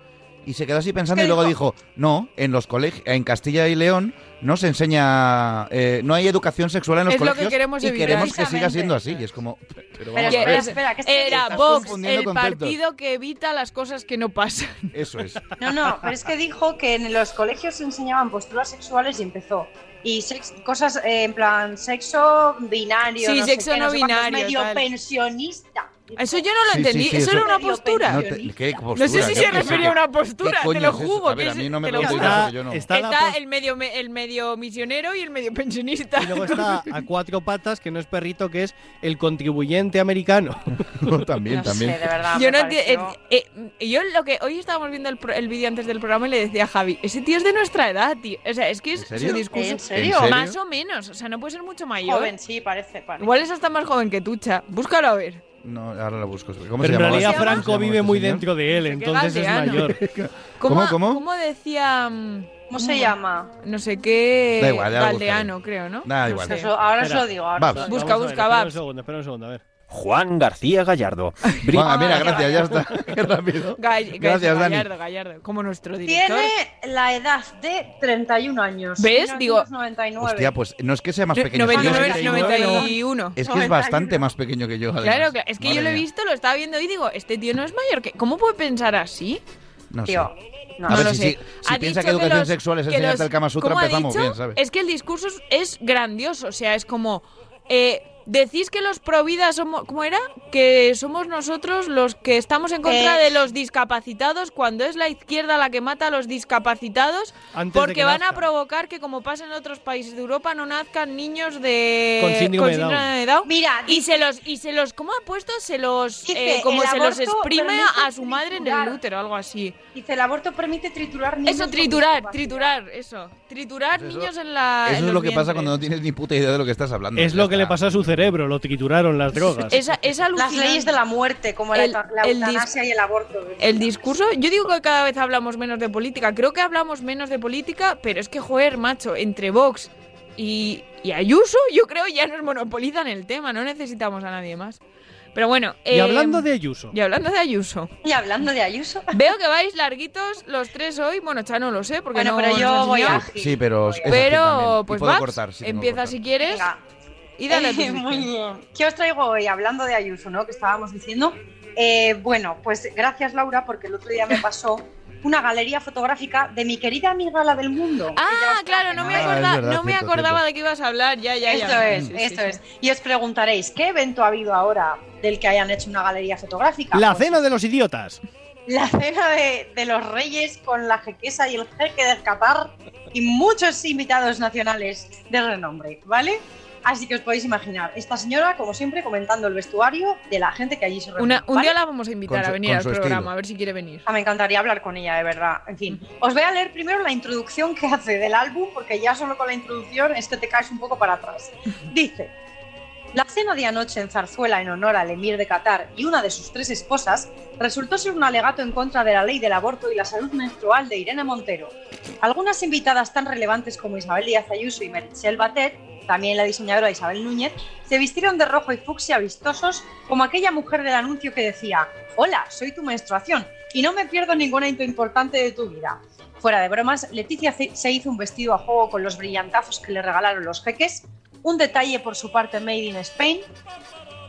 Y se quedó así pensando ¿Qué y luego dijo? dijo, no, en los colegios, en Castilla y León no se enseña, eh, no hay educación sexual en los Es lo que colegios queremos y queremos que siga siendo así. Y es como, pero Pero vamos a ver. espera, que Era Vox, el conceptos. partido que evita las cosas que no pasan. Eso es. No, no, pero es que dijo que en los colegios se enseñaban posturas sexuales y empezó. Y sex- cosas eh, en plan sexo binario. Sí, no sé sexo qué, no binario, Medio tal. pensionista. Eso yo no lo Sí, entendí. sí, sí, eso, eso- era una postura. No, No, te- ¿qué sé postura? si ¿Qué- se qué- refería a una postura, te lo juro. A ver, que a es- mí no me lo que yo no. Está Está el medio, me- el medio misionero y el medio pensionista. Y luego está a cuatro patas, que no es perrito, que es el contribuyente americano. también, No también. sé, de verdad. Yo me no entiendo. pareció- yo lo que hoy estábamos viendo el, el vídeo antes del programa y le decía a Javi, ese tío es de nuestra edad, tío. O sea, es que es su discurso. ¿En serio? Más o menos. O sea, no puede ser mucho mayor. Joven, sí, parece. parece. Igual es hasta más joven que Tucha. Búscalo a ver. No, ahora lo busco. ¿Cómo Pero se en realidad. Franco vive muy señor? dentro de él, entonces es galdeano. mayor. ¿Cómo, cómo? ¿Cómo decía? mm, ¿Cómo se llama? No sé qué. Da igual, ya lo Galdeano, creo, ¿no? Da No igual. sé. Eso- ahora Espera. os lo digo. Ahora Babs. os lo digo. Busca, Vamos a ver, busca, espera un segundo, espera un segundo, a ver. Juan García Gallardo. Juan, mira, gracias, ya está. Qué rápido. Gall- Gracias, Dani. Gallardo, Gallardo, como nuestro director. Tiene la edad de 31 años. ¿Ves? Digo- 1999. Hostia, pues no es que sea más No- pequeño. es que 99, es- 91. Es que es bastante más pequeño que yo. además. Claro, claro, es que yo lo he visto, lo estaba viendo y digo, este tío no es mayor que. ¿Cómo puede pensar así? No sé. Tío, no, A No ver, lo si, sé. si, piensa dicho que educación los- sexual es que enseñarte los- el Kama Sutra, ¿cómo ha empezamos dicho? bien, ¿sabes? Es que el discurso es, es grandioso, o sea, es como... eh, Decís que los providas somos, ¿cómo era? Que somos nosotros los que estamos en contra Eh. de los discapacitados cuando es la izquierda la que mata a los discapacitados Antes porque que van a nazcan. provocar que como pasa en otros países de Europa no nazcan niños de Con síndrome de Down. de Down. Mira, y se los y se los ¿cómo ha puesto? Se los Dice, eh, como se los exprime a su madre en el útero, algo así. Dice, el aborto permite triturar niños. Eso, con triturar, triturar, eso. Triturar Pues eso- niños en la. Eso en es lo que pasa vientres. cuando no tienes ni puta idea de lo que estás hablando. Es lo que le pasó a su cerebro, lo trituraron las drogas. Esa, es Las leyes de la muerte, como la, El- la el dis- eutanasia y el aborto. El discurso, yo digo que cada vez hablamos menos de política. Creo que hablamos menos de política, pero es que, joder, macho, entre Vox y, y Ayuso, yo creo ya nos monopolizan el tema. No necesitamos a nadie más. Pero bueno. Y eh, hablando de Ayuso. Y hablando de Ayuso. Y hablando de Ayuso. Veo que vais larguitos los tres hoy. Bueno, ya no lo sé, porque Bueno, no pero yo voy a- Sí, pero. es Pero. Y pues cortar, que empieza cortar. si quieres. Venga. Y dale Eh, Muy bien. ¿Qué os traigo hoy? Hablando de Ayuso, ¿no? Que estábamos diciendo. Eh, bueno, pues gracias Laura, porque el otro día me pasó una galería fotográfica de mi querida amiga la del mundo. Ah, claro, no me, Ah, acorda- verdad, no me cierto, acordaba cierto. de que ibas a hablar. Ya, ya, esto ya. es, Sí, sí, esto sí. es. Y os preguntaréis, ¿qué evento ha habido ahora del que hayan hecho una galería fotográfica? La Pues cena de los idiotas. la cena de, de los reyes con la jequesa y el jeque del Qatar y muchos invitados nacionales de renombre, ¿vale? Así que os podéis imaginar, esta señora, como siempre, comentando el vestuario de la gente que allí se reúne. Una- un ¿vale? día la vamos a invitar su- a venir al programa, estilo. a ver si quiere venir. Ah, me encantaría hablar con ella, de verdad. En fin, os voy a leer primero la introducción que hace del álbum, porque ya solo con la introducción es que te caes un poco para atrás. Dice, la cena de anoche en Zarzuela en honor al emir de Qatar y una de sus tres esposas resultó ser un alegato en contra de la ley del aborto y la salud menstrual de Irene Montero. Algunas invitadas tan relevantes como Isabel Díaz Ayuso y Meritxell Batet, también la diseñadora Isabel Núñez, se vistieron de rojo y fucsia vistosos como aquella mujer del anuncio que decía, hola, soy tu menstruación y no me pierdo ninguna hito importante de tu vida. Fuera de bromas, Leticia se hizo un vestido a juego con los brillantazos que le regalaron los jeques, un detalle por su parte made in Spain,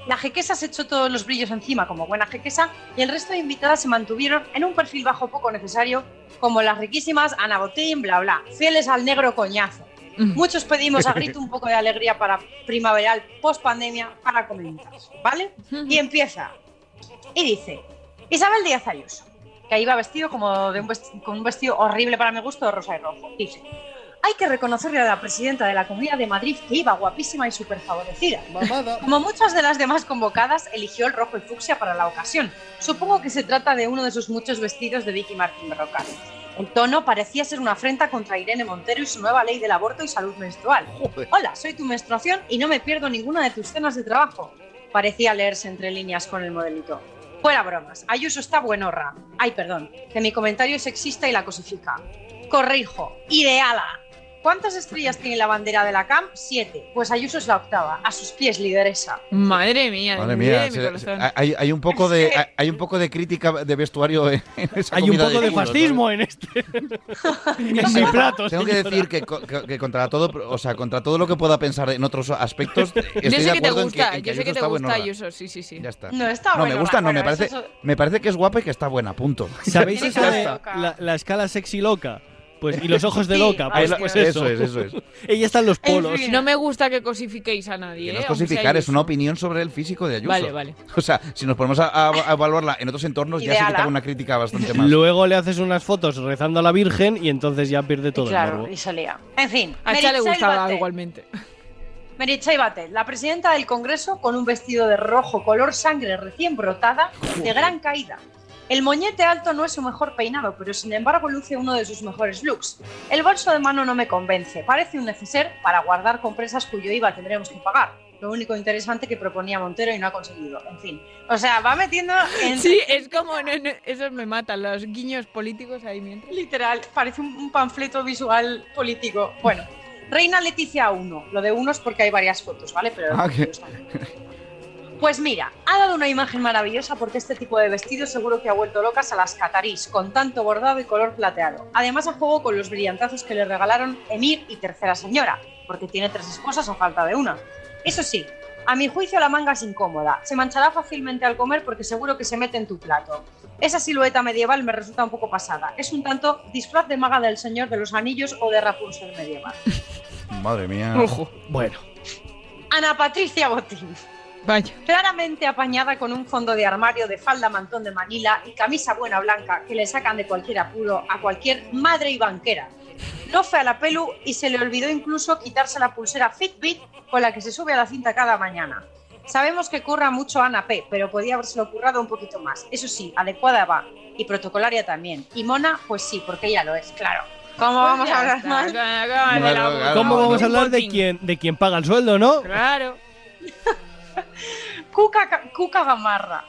La jequesa se echó todos los brillos encima como buena jequesa y el resto de invitadas se mantuvieron en un perfil bajo poco necesario, como las riquísimas Ana Botín, bla bla, fieles al negro coñazo. Muchos pedimos a grito un poco de alegría para primaveral post pandemia para comentar, ¿vale? Y empieza. Y dice, Isabel Díaz Ayuso, que iba vestido como de un vestido, con un vestido horrible para mi gusto de rosa y rojo. Dice, hay que reconocerle a la presidenta de la Comunidad de Madrid que iba guapísima y súper favorecida. Como muchas de las demás convocadas, eligió el rojo y fucsia para la ocasión. Supongo que se trata de uno de sus muchos vestidos de Vicky Martín Berrocal. El tono parecía ser una afrenta contra Irene Montero y su nueva ley del aborto y salud menstrual. Hola, soy tu menstruación y no me pierdo ninguna de tus cenas de trabajo. Parecía leerse entre líneas con el modelito. Fuera bromas, Ayuso está buenorra. Ay, perdón, que mi comentario es sexista y la cosifica. Corrijo, ideala. ¿Cuántas estrellas tiene la bandera de la CAM? Siete. Pues Ayuso es la octava. A sus pies, lideresa. Madre mía, Madre mía, se- hay, hay un poco de hay, hay un poco de crítica de vestuario en, esa Hay un poco de ¿no? fascismo en este. en mi plato. Tengo que señora. decir que, que- que contra todo, o sea, contra todo lo que pueda pensar en otros aspectos, estoy Yo sé de que te gusta, en que, en que yo sé que te gusta. Ayuso, sí, sí, sí. Ya está. No, está No, me gusta, no, Bueno, me parece, eso es- me parece que es guapa y que está buena, punto. ¿Sabéis esa de de la, la escala sexy loca? Pues, y los ojos de Sí, loca, pues, pues eso. Eso es, eso es. Ella está en los En polos. fin. No me gusta que cosifiquéis a nadie. Que no ¿eh? es sea cosificar, es una opinión sobre el físico de Ayuso. Vale, vale. O sea, si nos ponemos a, a- a evaluarla en otros entornos, ya sí que te Ideala. hago una crítica bastante más. Luego le haces unas fotos rezando a la Virgen y entonces ya pierde todo el Claro, morbo. y se lía. En fin, A ella le gustaba igualmente. Meritxell Batet, la presidenta del Congreso con un vestido de rojo color sangre recién brotada, de gran caída. El moñete alto no es su mejor peinado, pero sin embargo luce uno de sus mejores looks. El bolso de mano no me convence, parece un neceser para guardar compresas cuyo IVA tendremos que pagar. Lo único interesante que proponía Montero y no ha conseguido. En fin, o sea, va metiendo en... Sí, es como. no, no, esos me matan, los guiños políticos ahí mientras. Literal, parece un, un panfleto visual político. Bueno, Reina Leticia 1. Lo de uno es porque hay varias fotos, ¿vale? Pero Ah, que- Pues mira, ha dado una imagen maravillosa porque este tipo de vestidos seguro que ha vuelto locas a las catarís, con tanto bordado y color plateado. Además, a juego con los brillantazos que le regalaron Emir y Tercera Señora, porque tiene tres esposas a falta de una. Eso sí, a mi juicio la manga es incómoda. Se manchará fácilmente al comer porque seguro que se mete en tu plato. Esa silueta medieval me resulta un poco pasada. Es un tanto disfraz de maga del Señor de los Anillos o de Rapunzel medieval. Madre mía. Ojo. Bueno, Ana Patricia Botín. Vaya. Claramente apañada con un fondo de armario de falda mantón de Manila y camisa buena blanca que le sacan de cualquier apuro a cualquier madre y banquera. No fue a la pelu y se le olvidó incluso quitarse la pulsera Fitbit con la que se sube a la cinta cada mañana. Sabemos que curra mucho Ana P, pero podía habérselo currado un poquito más. Eso sí, adecuada va. Y protocolaria también. Y mona, pues sí, porque ella lo es, claro. ¿Cómo vamos Pues ya a hablar está, claro. ¿cómo vamos a hablar de quién, de quién paga el sueldo, no? Claro. Cuca, Cuca Gamarra.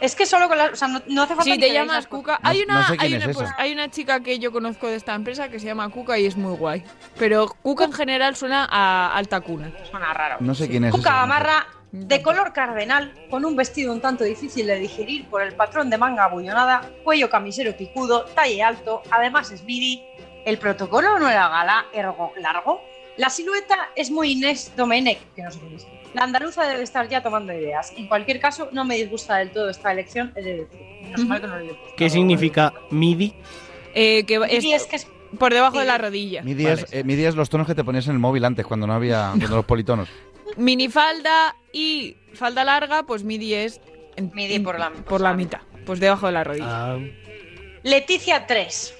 Es que solo con la... O sea, no, no hace falta Si te llamas Cuca, hay no una, sé hay, una esa. pues, hay una chica que yo conozco de esta empresa que se llama Cuca y es muy guay. Pero Cuca en general suena a alta cuna. Suena raro. No sé quién es. Cuca Gamarra de color cardenal, con un vestido un tanto difícil de digerir por el patrón de manga abullonada, cuello camisero picudo, talle alto, además es midi. El protocolo no era gala, ergo largo. La silueta es muy Inés Domenech, que no sé quién es. La andaluza debe estar ya tomando ideas. En cualquier caso, no me disgusta del todo esta elección, decir. Menos mal que no. ¿Qué significa MIDI? Eh, que es, que es por debajo de la rodilla. Midi es, eh, midi es los tonos que te ponías en el móvil antes, cuando no había cuando los politonos. Minifalda y falda larga, pues midi es en- Midi por la- por la mitad. Pues debajo de la rodilla. Ah, Leticia 3.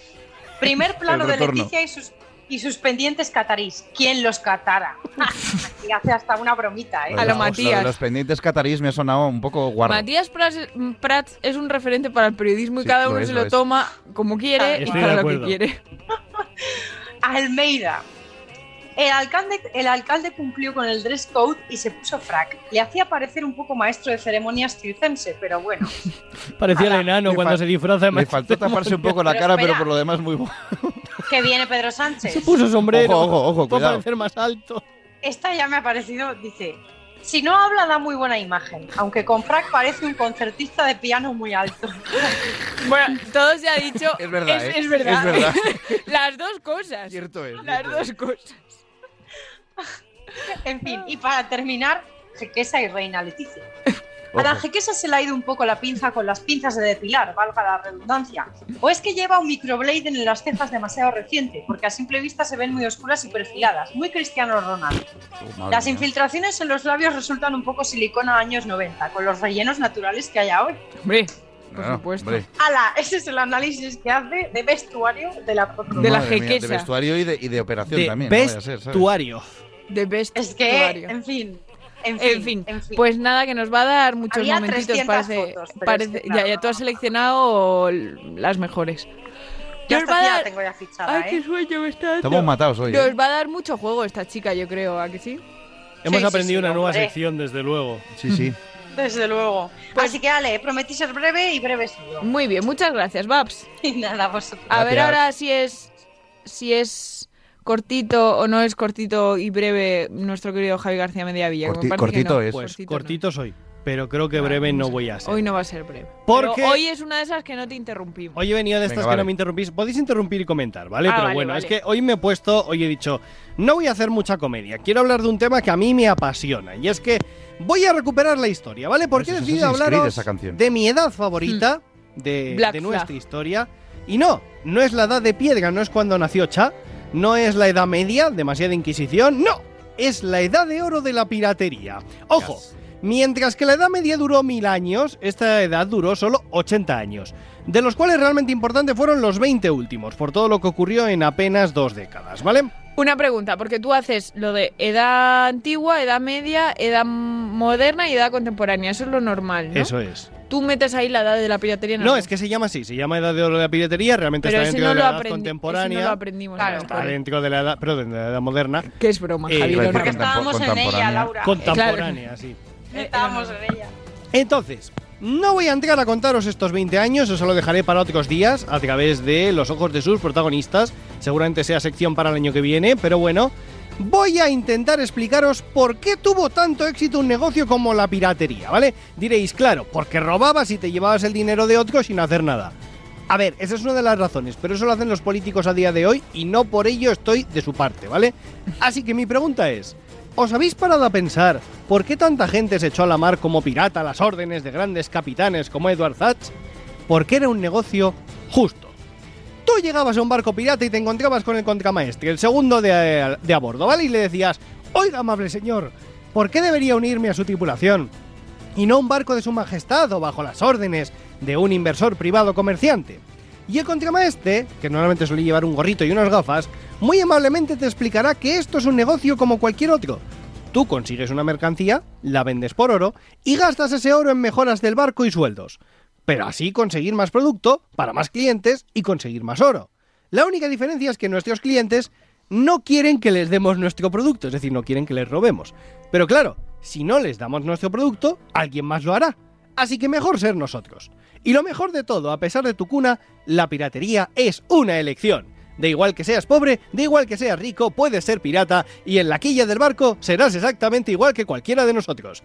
Primer plano de. Leticia y sus, y sus pendientes catarís. ¿Quién los catara? Aquí hace hasta una bromita, ¿eh? A lo Los- Matías. Los pendientes catarís me ha sonado un poco guarro. Matías Prats, Prats es un referente para el periodismo y Sí, cada lo uno es, se lo toma como quiere y para lo que quiere. Almeida. El alcalde, el alcalde cumplió con el dress code y se puso frac. Le hacía parecer un poco maestro de ceremonias circense, pero bueno. parecía el enano cuando se disfraza Le faltó taparse un poco la Pero cara, pero por lo demás muy bueno. Que viene Pedro Sánchez. Se puso sombrero. Ojo, ojo, ojo, para parecer más alto. Esta ya me ha parecido, dice. Si no habla, da muy buena imagen, aunque con frac parece un concertista de piano muy alto. Bueno, todo se ha dicho. Es verdad, Es, ¿eh? es verdad. Es verdad. Las dos cosas. Cierto es. Las cierto dos cosas. En fin, y para terminar, jequesa y reina Leticia. A la jequesa se le ha ido un poco la pinza con las pinzas de depilar, valga la redundancia. O es que lleva un microblade en las cejas demasiado reciente, porque a simple vista se ven muy oscuras y perfiladas, muy Cristiano Ronaldo. madre Las mía. infiltraciones en los labios resultan un poco silicona años 90, con los rellenos naturales que hay hoy. Hombre, por Claro, supuesto. hombre. ¡Hala! Ese es el análisis que hace de vestuario de la De la jequesa. de vestuario y de, y de operación De también. no vaya a ser, ¿sabes? vestuario. De best Es que, vestuario. en fin, en fin, En fin, en fin. pues nada, que nos va a dar muchos Había momentitos. 300 Parece, fotos, pero parece- es que, claro, ya, ya tú has seleccionado las mejores. Yo Nos esta va a dar- tengo ya fichada, Ay, ¿eh? qué sueño me está dando. Estamos matados hoy. Nos ¿eh? va a dar mucho juego esta chica, yo creo, ¿a que sí? Hemos sí, aprendido sí, una nueva sección, desde luego. Sí, sí. Desde luego. Pues- Así que, Ale, prometí ser breve y breve sigo. Muy bien, muchas gracias, Babs. Y nada, vosotros. A ver ahora si es si es cortito o no es cortito y breve nuestro querido Javi García Mediavilla. como Corti- cortito no. es. Pues Cortito cortito, no. soy. Pero creo que breve no voy a ser. Hoy no va a ser breve. Porque- Pero hoy es una de esas que no te interrumpimos. Hoy he venido de estas Venga, que vale. no me interrumpís. Podéis interrumpir y comentar, ¿vale? Ah, Pero vale, bueno, vale. es que hoy me he puesto, hoy he dicho, no voy a hacer mucha comedia. Quiero hablar de un tema que a mí me apasiona. Y es que voy a recuperar la historia, ¿vale? Porque he Pues decidido hablaros de mi edad favorita, de, Hmm. De nuestra historia. Y no, no es la edad de piedra, no es cuando nació Cha, no es la edad media, demasiada inquisición, no, es la edad de oro de la piratería. Ojo, mientras que la edad media duró mil años, esta edad duró solo 80 años, de los cuales realmente importante fueron los 20 últimos, por todo lo que ocurrió en apenas dos décadas, ¿vale? Una pregunta, porque tú haces lo de edad antigua, edad media, edad moderna y edad contemporánea. Eso es lo normal, ¿no? Eso es. Tú metes ahí la edad de la piratería. en No, algo. es que se llama así, se llama edad de oro de la piratería, realmente Pero está dentro no, de lo la edad contemporánea. no lo aprendimos. Claro, Está dentro de la edad, perdón, de la edad moderna. Que es broma, Eh, Javi. iba a no decir Porque estábamos en ella, contemporánea. Laura. Contemporánea, sí. Estábamos en ella. Entonces, no voy a entrar a contaros estos 20 años, eso lo dejaré para otros días a través de los ojos de sus protagonistas. Seguramente sea sección para el año que viene, pero bueno, voy a intentar explicaros por qué tuvo tanto éxito un negocio como la piratería, ¿vale? Diréis, claro, porque robabas y te llevabas el dinero de otro sin hacer nada. A ver, esa es una de las razones, pero eso lo hacen los políticos a día de hoy y no por ello estoy de su parte, ¿vale? Así que mi pregunta es, ¿os habéis parado a pensar por qué tanta gente se echó a la mar como pirata a las órdenes de grandes capitanes como Edward Thatch? Porque era un negocio justo. Tú llegabas a un barco pirata y te encontrabas con el contramaestre, el segundo de, de a bordo, ¿vale? Y le decías, oiga, amable señor, ¿por qué debería unirme a su tripulación? Y no un barco de su majestad o bajo las órdenes de un inversor privado comerciante. Y el contramaestre, que normalmente suele llevar un gorrito y unas gafas, muy amablemente te explicará que esto es un negocio como cualquier otro. Tú consigues una mercancía, la vendes por oro y gastas ese oro en mejoras del barco y sueldos. Pero así conseguir más producto para más clientes y conseguir más oro. La única diferencia es que nuestros clientes no quieren que les demos nuestro producto, es decir, no quieren que les robemos. Pero claro, si no les damos nuestro producto, alguien más lo hará. Así que mejor ser nosotros. Y lo mejor de todo, a pesar de tu cuna, la piratería es una elección. De igual que seas pobre, de igual que seas rico, puedes ser pirata y en la quilla del barco serás exactamente igual que cualquiera de nosotros.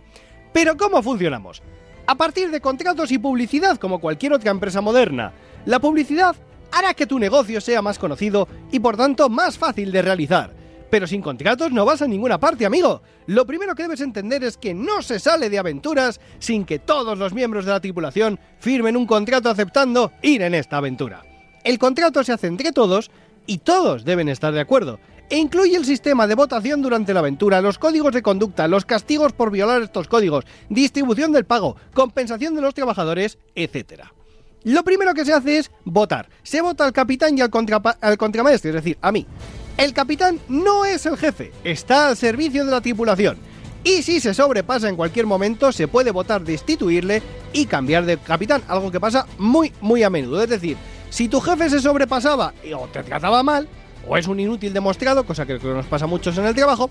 Pero ¿cómo funcionamos? A partir de contratos y publicidad como cualquier otra empresa moderna. La publicidad hará que tu negocio sea más conocido y por tanto más fácil de realizar. Pero sin contratos no vas a ninguna parte, amigo. Lo primero que debes entender es que no se sale de aventuras sin que todos los miembros de la tripulación firmen un contrato aceptando ir en esta aventura. El contrato se hace entre todos y todos deben estar de acuerdo. E incluye el sistema de votación durante la aventura, los códigos de conducta, los castigos por violar estos códigos, distribución del pago, compensación de los trabajadores, etc. Lo primero que se hace es votar. Se vota al capitán y al, al contramaestre, es decir, a mí. El capitán no es el jefe, está al servicio de la tripulación. Y si se sobrepasa en cualquier momento, se puede votar destituirle y cambiar de capitán, algo que pasa muy, muy a menudo. Es decir, si tu jefe se sobrepasaba o te trataba mal, o es un inútil demostrado, cosa que nos pasa a muchos en el trabajo,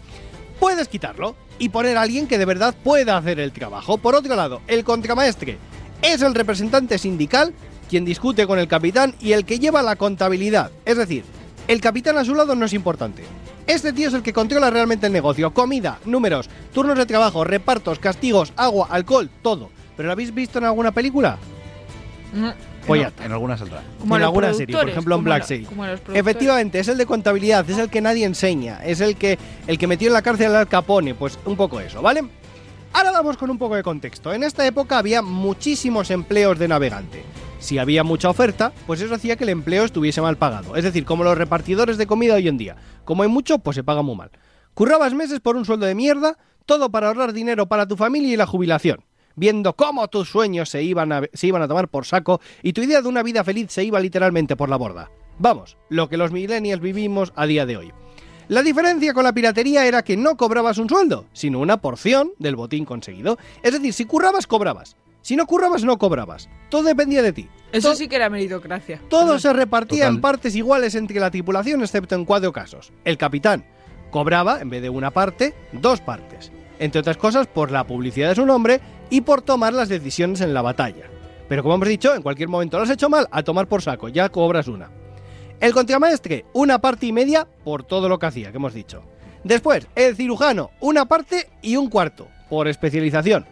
puedes quitarlo y poner a alguien que de verdad pueda hacer el trabajo. Por otro lado, el contramaestre es el representante sindical quien discute con el capitán y el que lleva la contabilidad. Es decir, el capitán a su lado no es importante. Este tío es el que controla realmente el negocio. Comida, números, turnos de trabajo, repartos, castigos, agua, alcohol, todo. ¿Pero lo habéis visto en alguna película? Mm, Pues ya En- está. En alguna saldrá. Como en alguna serie, por ejemplo en Black la-. Efectivamente, es el de contabilidad, es el que nadie enseña, es el que el que metió en la cárcel al Al Capone, pues un poco eso, ¿vale? Ahora vamos con un poco de contexto. En esta época había muchísimos empleos de navegante. Si había mucha oferta, pues eso hacía que el empleo estuviese mal pagado. Es decir, como los repartidores de comida hoy en día. Como hay mucho, pues se paga muy mal. Currabas meses por un sueldo de mierda, todo para ahorrar dinero para tu familia y la jubilación. Viendo cómo tus sueños se iban, a, se iban a tomar por saco y tu idea de una vida feliz se iba literalmente por la borda. Vamos, lo que los millennials vivimos a día de hoy. La diferencia con la piratería era que no cobrabas un sueldo, sino una porción del botín conseguido. Es decir, si currabas, cobrabas. Si no currabas, no cobrabas. Todo dependía de ti. Eso To- sí que era meritocracia. todo se repartía en partes iguales entre la tripulación, excepto en cuatro casos. El capitán cobraba, en vez de una parte, dos partes. Entre otras cosas, por la publicidad de su nombre y por tomar las decisiones en la batalla. Pero como hemos dicho, en cualquier momento lo has hecho mal, a tomar por saco, ya cobras una. El contramaestre, una parte y media por todo lo que hacía, que hemos dicho. Después, el cirujano, una parte y un cuarto, por especialización.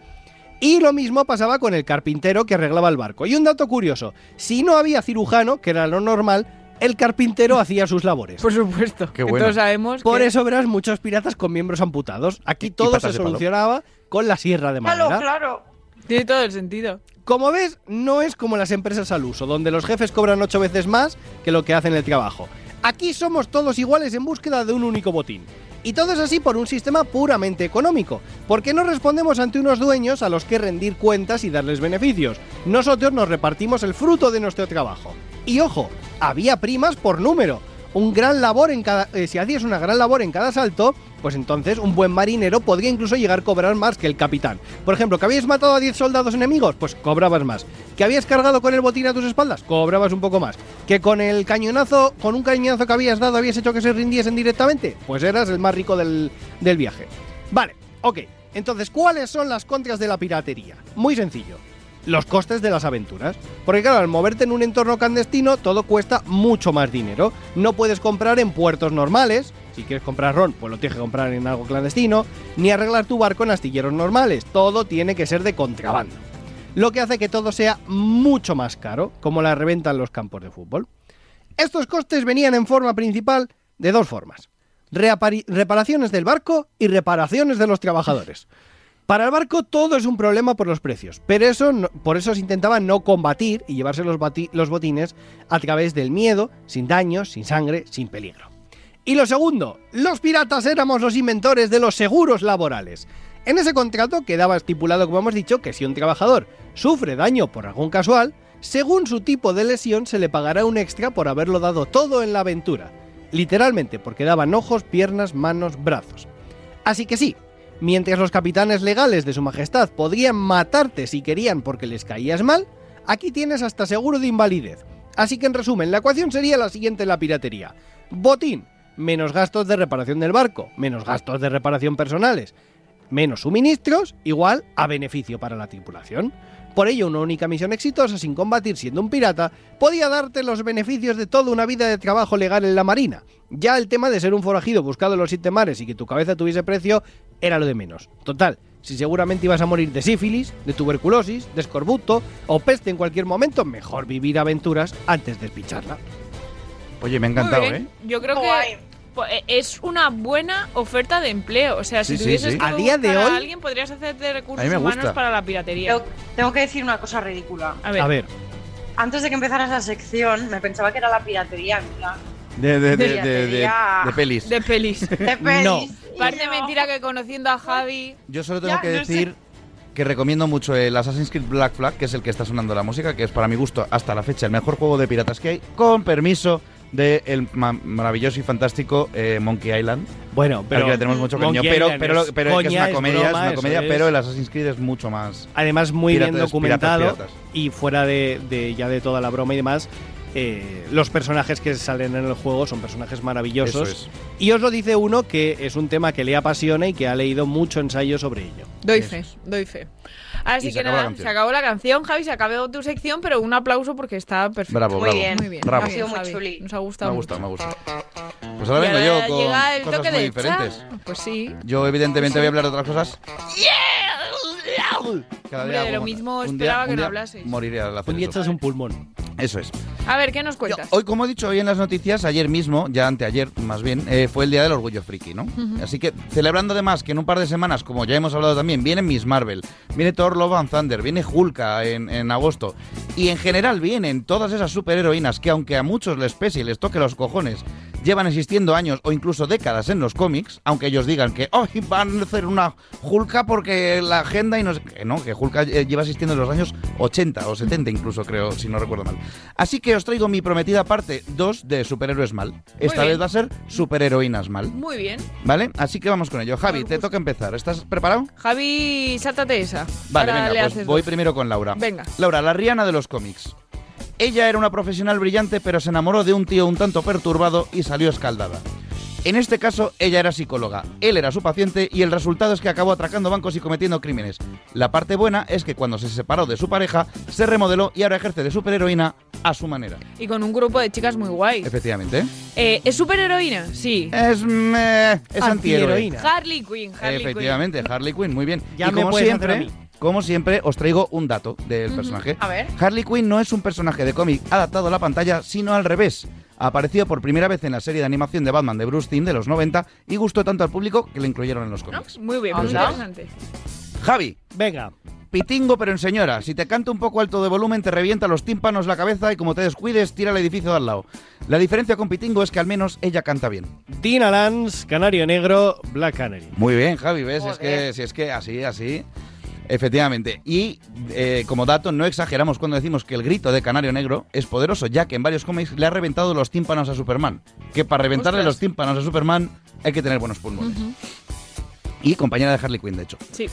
Y lo mismo pasaba con el carpintero que arreglaba el barco. Y un dato curioso, si no había cirujano, que era lo normal, el carpintero hacía sus labores. Por supuesto. Qué que bueno. Todos sabemos Por que- eso verás muchos piratas con miembros amputados. Aquí Y- todo se solucionaba con la sierra de madera. Claro, claro. Tiene todo el sentido. Como ves, no es como las empresas al uso, donde los jefes cobran ocho veces más que lo que hacen el trabajo. Aquí somos todos iguales en búsqueda de un único botín. Y todo es así por un sistema puramente económico, porque no respondemos ante unos dueños a los que rendir cuentas y darles beneficios. Nosotros nos repartimos el fruto de nuestro trabajo. Y ojo, había primas por número. Un gran labor en cada. eh, si hacías una gran labor en cada salto, pues entonces un buen marinero podría incluso llegar a cobrar más que el capitán. Por ejemplo, que habías matado a 10 soldados enemigos, pues cobrabas más. Que habías cargado con el botín a tus espaldas, cobrabas un poco más. Que con el cañonazo, con un cañonazo que habías dado, habías hecho que se rindiesen directamente, pues eras el más rico del, del viaje. Vale, ok. Entonces, ¿cuáles son las contras de la piratería? Muy sencillo los costes de las aventuras. Porque claro, al moverte en un entorno clandestino todo cuesta mucho más dinero. No puedes comprar en puertos normales. Si quieres comprar ron, pues lo tienes que comprar en algo clandestino. Ni arreglar tu barco en astilleros normales. Todo tiene que ser de contrabando. Lo que hace que todo sea mucho más caro, como la reventa en los campos de fútbol. Estos costes venían en forma principal de dos formas. Reparaciones del barco y reparaciones de los trabajadores. Para el barco todo es un problema por los precios, pero eso por eso se intentaba no combatir y llevarse los, los botines a través del miedo, sin daños, sin sangre, sin peligro. Y lo segundo, los piratas éramos los inventores de los seguros laborales. En ese contrato quedaba estipulado, como hemos dicho, que si un trabajador sufre daño por algún casual, según su tipo de lesión se le pagará un extra por haberlo dado todo en la aventura. Literalmente, porque daban ojos, piernas, manos, brazos. Así que sí, mientras los capitanes legales de su majestad podrían matarte si querían porque les caías mal, aquí tienes hasta seguro de invalidez. Así que en resumen, la ecuación sería la siguiente en la piratería. Botín, menos gastos de reparación del barco, menos gastos de reparación personales, menos suministros, igual a beneficio para la tripulación. Por ello, una única misión exitosa sin combatir siendo un pirata podía darte los beneficios de toda una vida de trabajo legal en la marina. Ya el tema de ser un forajido buscado en los siete mares y que tu cabeza tuviese precio era lo de menos. Total, si seguramente ibas a morir de sífilis, de tuberculosis, de escorbuto o peste en cualquier momento, mejor vivir aventuras antes de picharla. Oye, me ha encantado. ¿eh? Yo creo que es una buena oferta de empleo. O sea, si Sí, tuvieses sí. que A día de a alguien, podrías hacerte recursos humanos gusta. para la piratería. Tengo, tengo que decir una cosa ridícula. A ver, A ver, Antes de que empezaras la sección, me pensaba que era la piratería, plan, De, de, de, de, de, Piratería. de pelis. de pelis. de pelis. No. Parece yo- mentira que conociendo a Javi. Yo solo tengo Ya, que no sé. decir que recomiendo mucho el Assassin's Creed Black Flag, que es el que está sonando la música, que es para mi gusto hasta la fecha el mejor juego de piratas que hay, con permiso del el ma- maravilloso y fantástico eh, Monkey Island. bueno, Pero que le tenemos mucho cariño. Pero, pero, es que es una es comedia, broma, es una comedia, es. pero el Assassin's Creed es mucho más. Además, muy bien documentado piratas, piratas. y fuera de, de ya de toda la broma y demás. eh, los personajes que salen en el juego son personajes maravillosos. Eso es. Y os lo dice uno que es un tema que le apasiona y que ha leído mucho ensayo sobre ello. Doy Eso fe, doy fe. Así se que acabó nada, se acabó la canción, Javi, se acabó tu sección, pero un aplauso porque está perfecto. Bravo, Muy bravo. bien. Muy bien. Bravo. Ha sido muy Javi. chuli. Nos ha Me gustado. ha mucho. gustado, me ha gustado. Pues ahora Cada Hombre, de lo mismo un esperaba día- que no hablases. Moriré al hacer Un día eso. echas un pulmón. Eso es. A ver, ¿qué nos cuentas? Hoy, como he dicho hoy en las noticias, ayer mismo, ya anteayer más bien, eh, fue el Día del Orgullo Friki, ¿no? Así que celebrando además que en un par de semanas, como ya hemos hablado también, viene Miss Marvel, viene Thor Love and Thunder, viene Hulka en, en agosto, y en general vienen todas esas superheroínas que aunque a muchos les pese y les toque los cojones, llevan existiendo años o incluso décadas en los cómics, aunque ellos digan que oh, van a hacer una Hulka porque la agenda y no sé qué, no, que Hulka eh, lleva existiendo en los años 80 o 70 incluso, creo, si no recuerdo mal. Así que os traigo mi prometida parte 2 de superhéroes mal. Esta vez va a ser superheroínas mal. Muy bien. ¿Vale? Así que vamos con ello. Javi, te toca empezar. ¿Estás preparado? Javi, sáltate esa. Vale, Ahora venga, pues voy dos. primero con Laura. Venga. Laura, la Rihanna de los cómics. Ella era una profesional brillante, pero se enamoró de un tío un tanto perturbado y salió escaldada. En este caso, ella era psicóloga, él era su paciente y el resultado es que acabó atracando bancos y cometiendo crímenes. La parte buena es que cuando se separó de su pareja, se remodeló y ahora ejerce de superheroína a su manera. Y con un grupo de chicas muy guay. Efectivamente. Eh, ¿Es superheroína? Sí. Es, eh, es antihéroe. Harley Quinn, Harley Efectivamente, Harley Quinn, muy bien. Ya y me como puedes hacer a siempre, mí. Como siempre, os traigo un dato del personaje. A ver. Harley Quinn no es un personaje de cómic adaptado a la pantalla, sino al revés. Apareció por primera vez en la serie de animación de Batman de Bruce Timm de los 90 y gustó tanto al público que lo incluyeron en los cómics. Muy bien, muy Anda. interesante. Javi. Venga. Pitingo pero en señora. Si te canta un poco alto de volumen te revienta los tímpanos la cabeza y como te descuides tira el edificio de al lado. La diferencia con Pitingo es que al menos ella canta bien. Dina Lance, Canario Negro, Black Canary. Muy bien, Javi, ¿ves? Es que, si es que así, así. Efectivamente. Y eh, como dato, no exageramos cuando decimos que el grito de Canario Negro es poderoso, ya que en varios cómics le ha reventado los tímpanos a Superman. Que para reventarle Ostras. los tímpanos a Superman hay que tener buenos pulmones. Y compañera de Harley Quinn, de hecho. Sí.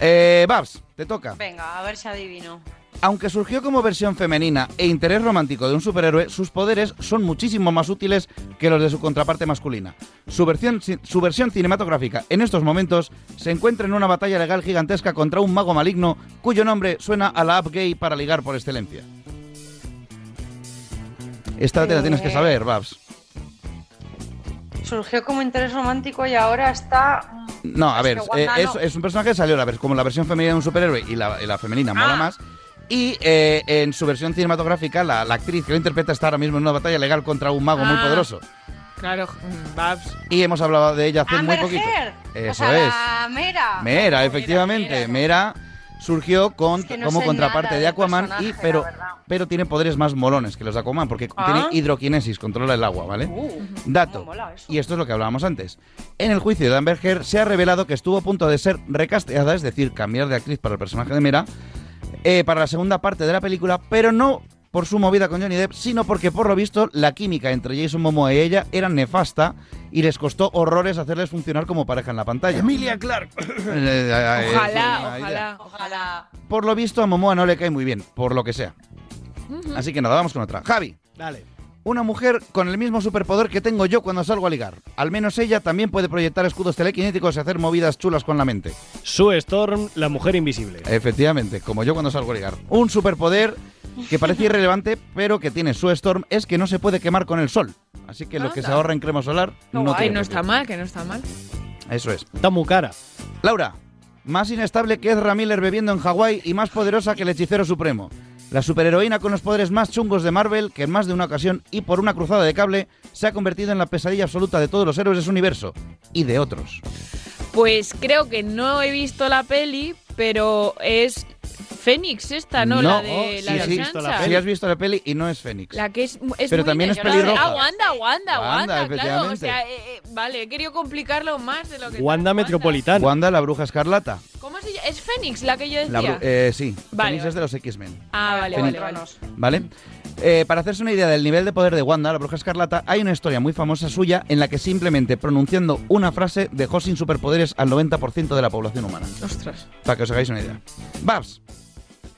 Eh, Babs, te toca. Venga, a ver si adivino. Aunque surgió como versión femenina e interés romántico de un superhéroe, sus poderes son muchísimo más útiles que los de su contraparte masculina. Su versión, su versión cinematográfica en estos momentos se encuentra en una batalla legal gigantesca contra un mago maligno cuyo nombre suena a la app gay para ligar por excelencia. Esta te la tienes que saber, Babs. Surgió como interés romántico y ahora está. No, a ver, eh, es, un personaje que salió a ver, como la versión femenina de un superhéroe y la, y la femenina mola Ah. más. Y eh, en su versión cinematográfica, la, la actriz que lo interpreta está ahora mismo en una batalla legal contra un mago muy Ah. poderoso. Claro, mm, Babs. Y hemos hablado de ella hace muy Amber poquito. Eso o sea, es. Mera. Mera, efectivamente. Mera surgió con, Es que no como contraparte de Aquaman, y, pero, pero tiene poderes más molones que los de Aquaman, porque Ah. tiene hidroquinesis, controla el agua, ¿vale? Uh, Dato. eso. Y esto es lo que hablábamos antes. En el juicio de Amber Heard se ha revelado que estuvo a punto de ser recasteada, es decir, cambiar de actriz para el personaje de Mera, eh, para la segunda parte de la película, pero no por su movida con Johnny Depp, sino porque por lo visto la química entre Jason Momoa y ella era nefasta y les costó horrores hacerles funcionar como pareja en la pantalla. Emilia Clark. Eh, Ojalá, ojalá, ojalá. Por lo visto a Momoa no le cae muy bien, por lo que sea. Así que nada, vamos con otra. Javi. Dale. Una mujer con el mismo superpoder que tengo yo cuando salgo a ligar. Al menos ella también puede proyectar escudos telequinéticos y hacer movidas chulas con la mente. Sue Storm, la mujer invisible. Efectivamente, como yo cuando salgo a ligar. Un superpoder que parece irrelevante, pero que tiene su Storm es que no se puede quemar con el sol. Así que lo que se ahorra en crema solar no tiene no precio. está mal, que no está mal. Eso es. Está muy cara. Laura, más inestable que Ezra Miller bebiendo en Hawái y más poderosa que el hechicero supremo. La superheroína con los poderes más chungos de Marvel, que en más de una ocasión y por una cruzada de cable, se ha convertido en la pesadilla absoluta de todos los héroes de su universo. Y de otros. Pues creo que no he visto la peli, pero es Fénix esta, ¿no? la de sí, la de sí, sí has visto la peli y no es Fénix. La que es, es Pero muy también es pelirroja. Ah, Wanda, Wanda, Wanda, Wanda, claro. O sea, eh, eh, vale, he querido complicarlo más de lo que... Wanda Metropolitana. Wanda, la bruja escarlata. ¿Cómo se llama? ¿Es Fénix la que yo decía? La eh, sí, Vale, Fénix vale. es de los X-Men. Ah, vale, Fénix. vale, vale. ¿Vale? Eh, para hacerse una idea del nivel de poder de Wanda, la bruja escarlata, hay una historia muy famosa suya en la que simplemente pronunciando una frase dejó sin superpoderes al 90% de la población humana. Ostras. Para que os hagáis una idea. Babs,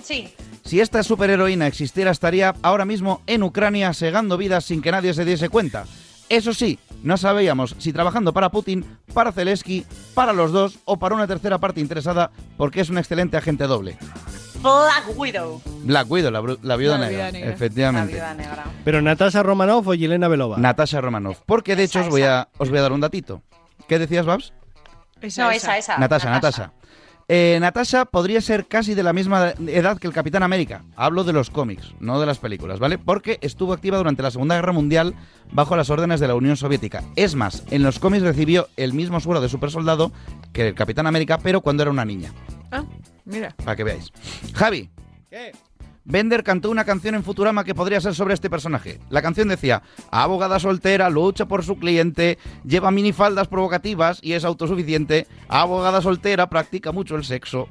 Sí. si esta superheroína existiera, estaría ahora mismo en Ucrania segando vidas sin que nadie se diese cuenta. Eso sí, no sabíamos si trabajando para Putin, para Zelensky, para los dos o para una tercera parte interesada, porque es un excelente agente doble. Black Widow. Black Widow, la, bru- la viuda La negra, viuda negra. efectivamente. La viuda negra. Pero Natasha Romanoff o Yelena Belova. Natasha Romanoff. Porque de hecho os voy, a, os voy a dar un datito. ¿Qué decías, Babs? no, esa, esa. Natasha, Natasha. Eh, Natasha podría ser casi de la misma edad que el Capitán América. Hablo de los cómics, no de las películas, ¿vale? Porque estuvo activa durante la Segunda Guerra Mundial bajo las órdenes de la Unión Soviética. Es más, en los cómics recibió el mismo suelo de supersoldado que el Capitán América, pero cuando era una niña. Mira. Para que veáis. Javi. ¿Qué? Bender cantó una canción en Futurama que podría ser sobre este personaje. La canción decía, abogada soltera, lucha por su cliente, lleva minifaldas provocativas y es autosuficiente, abogada soltera, practica mucho el sexo.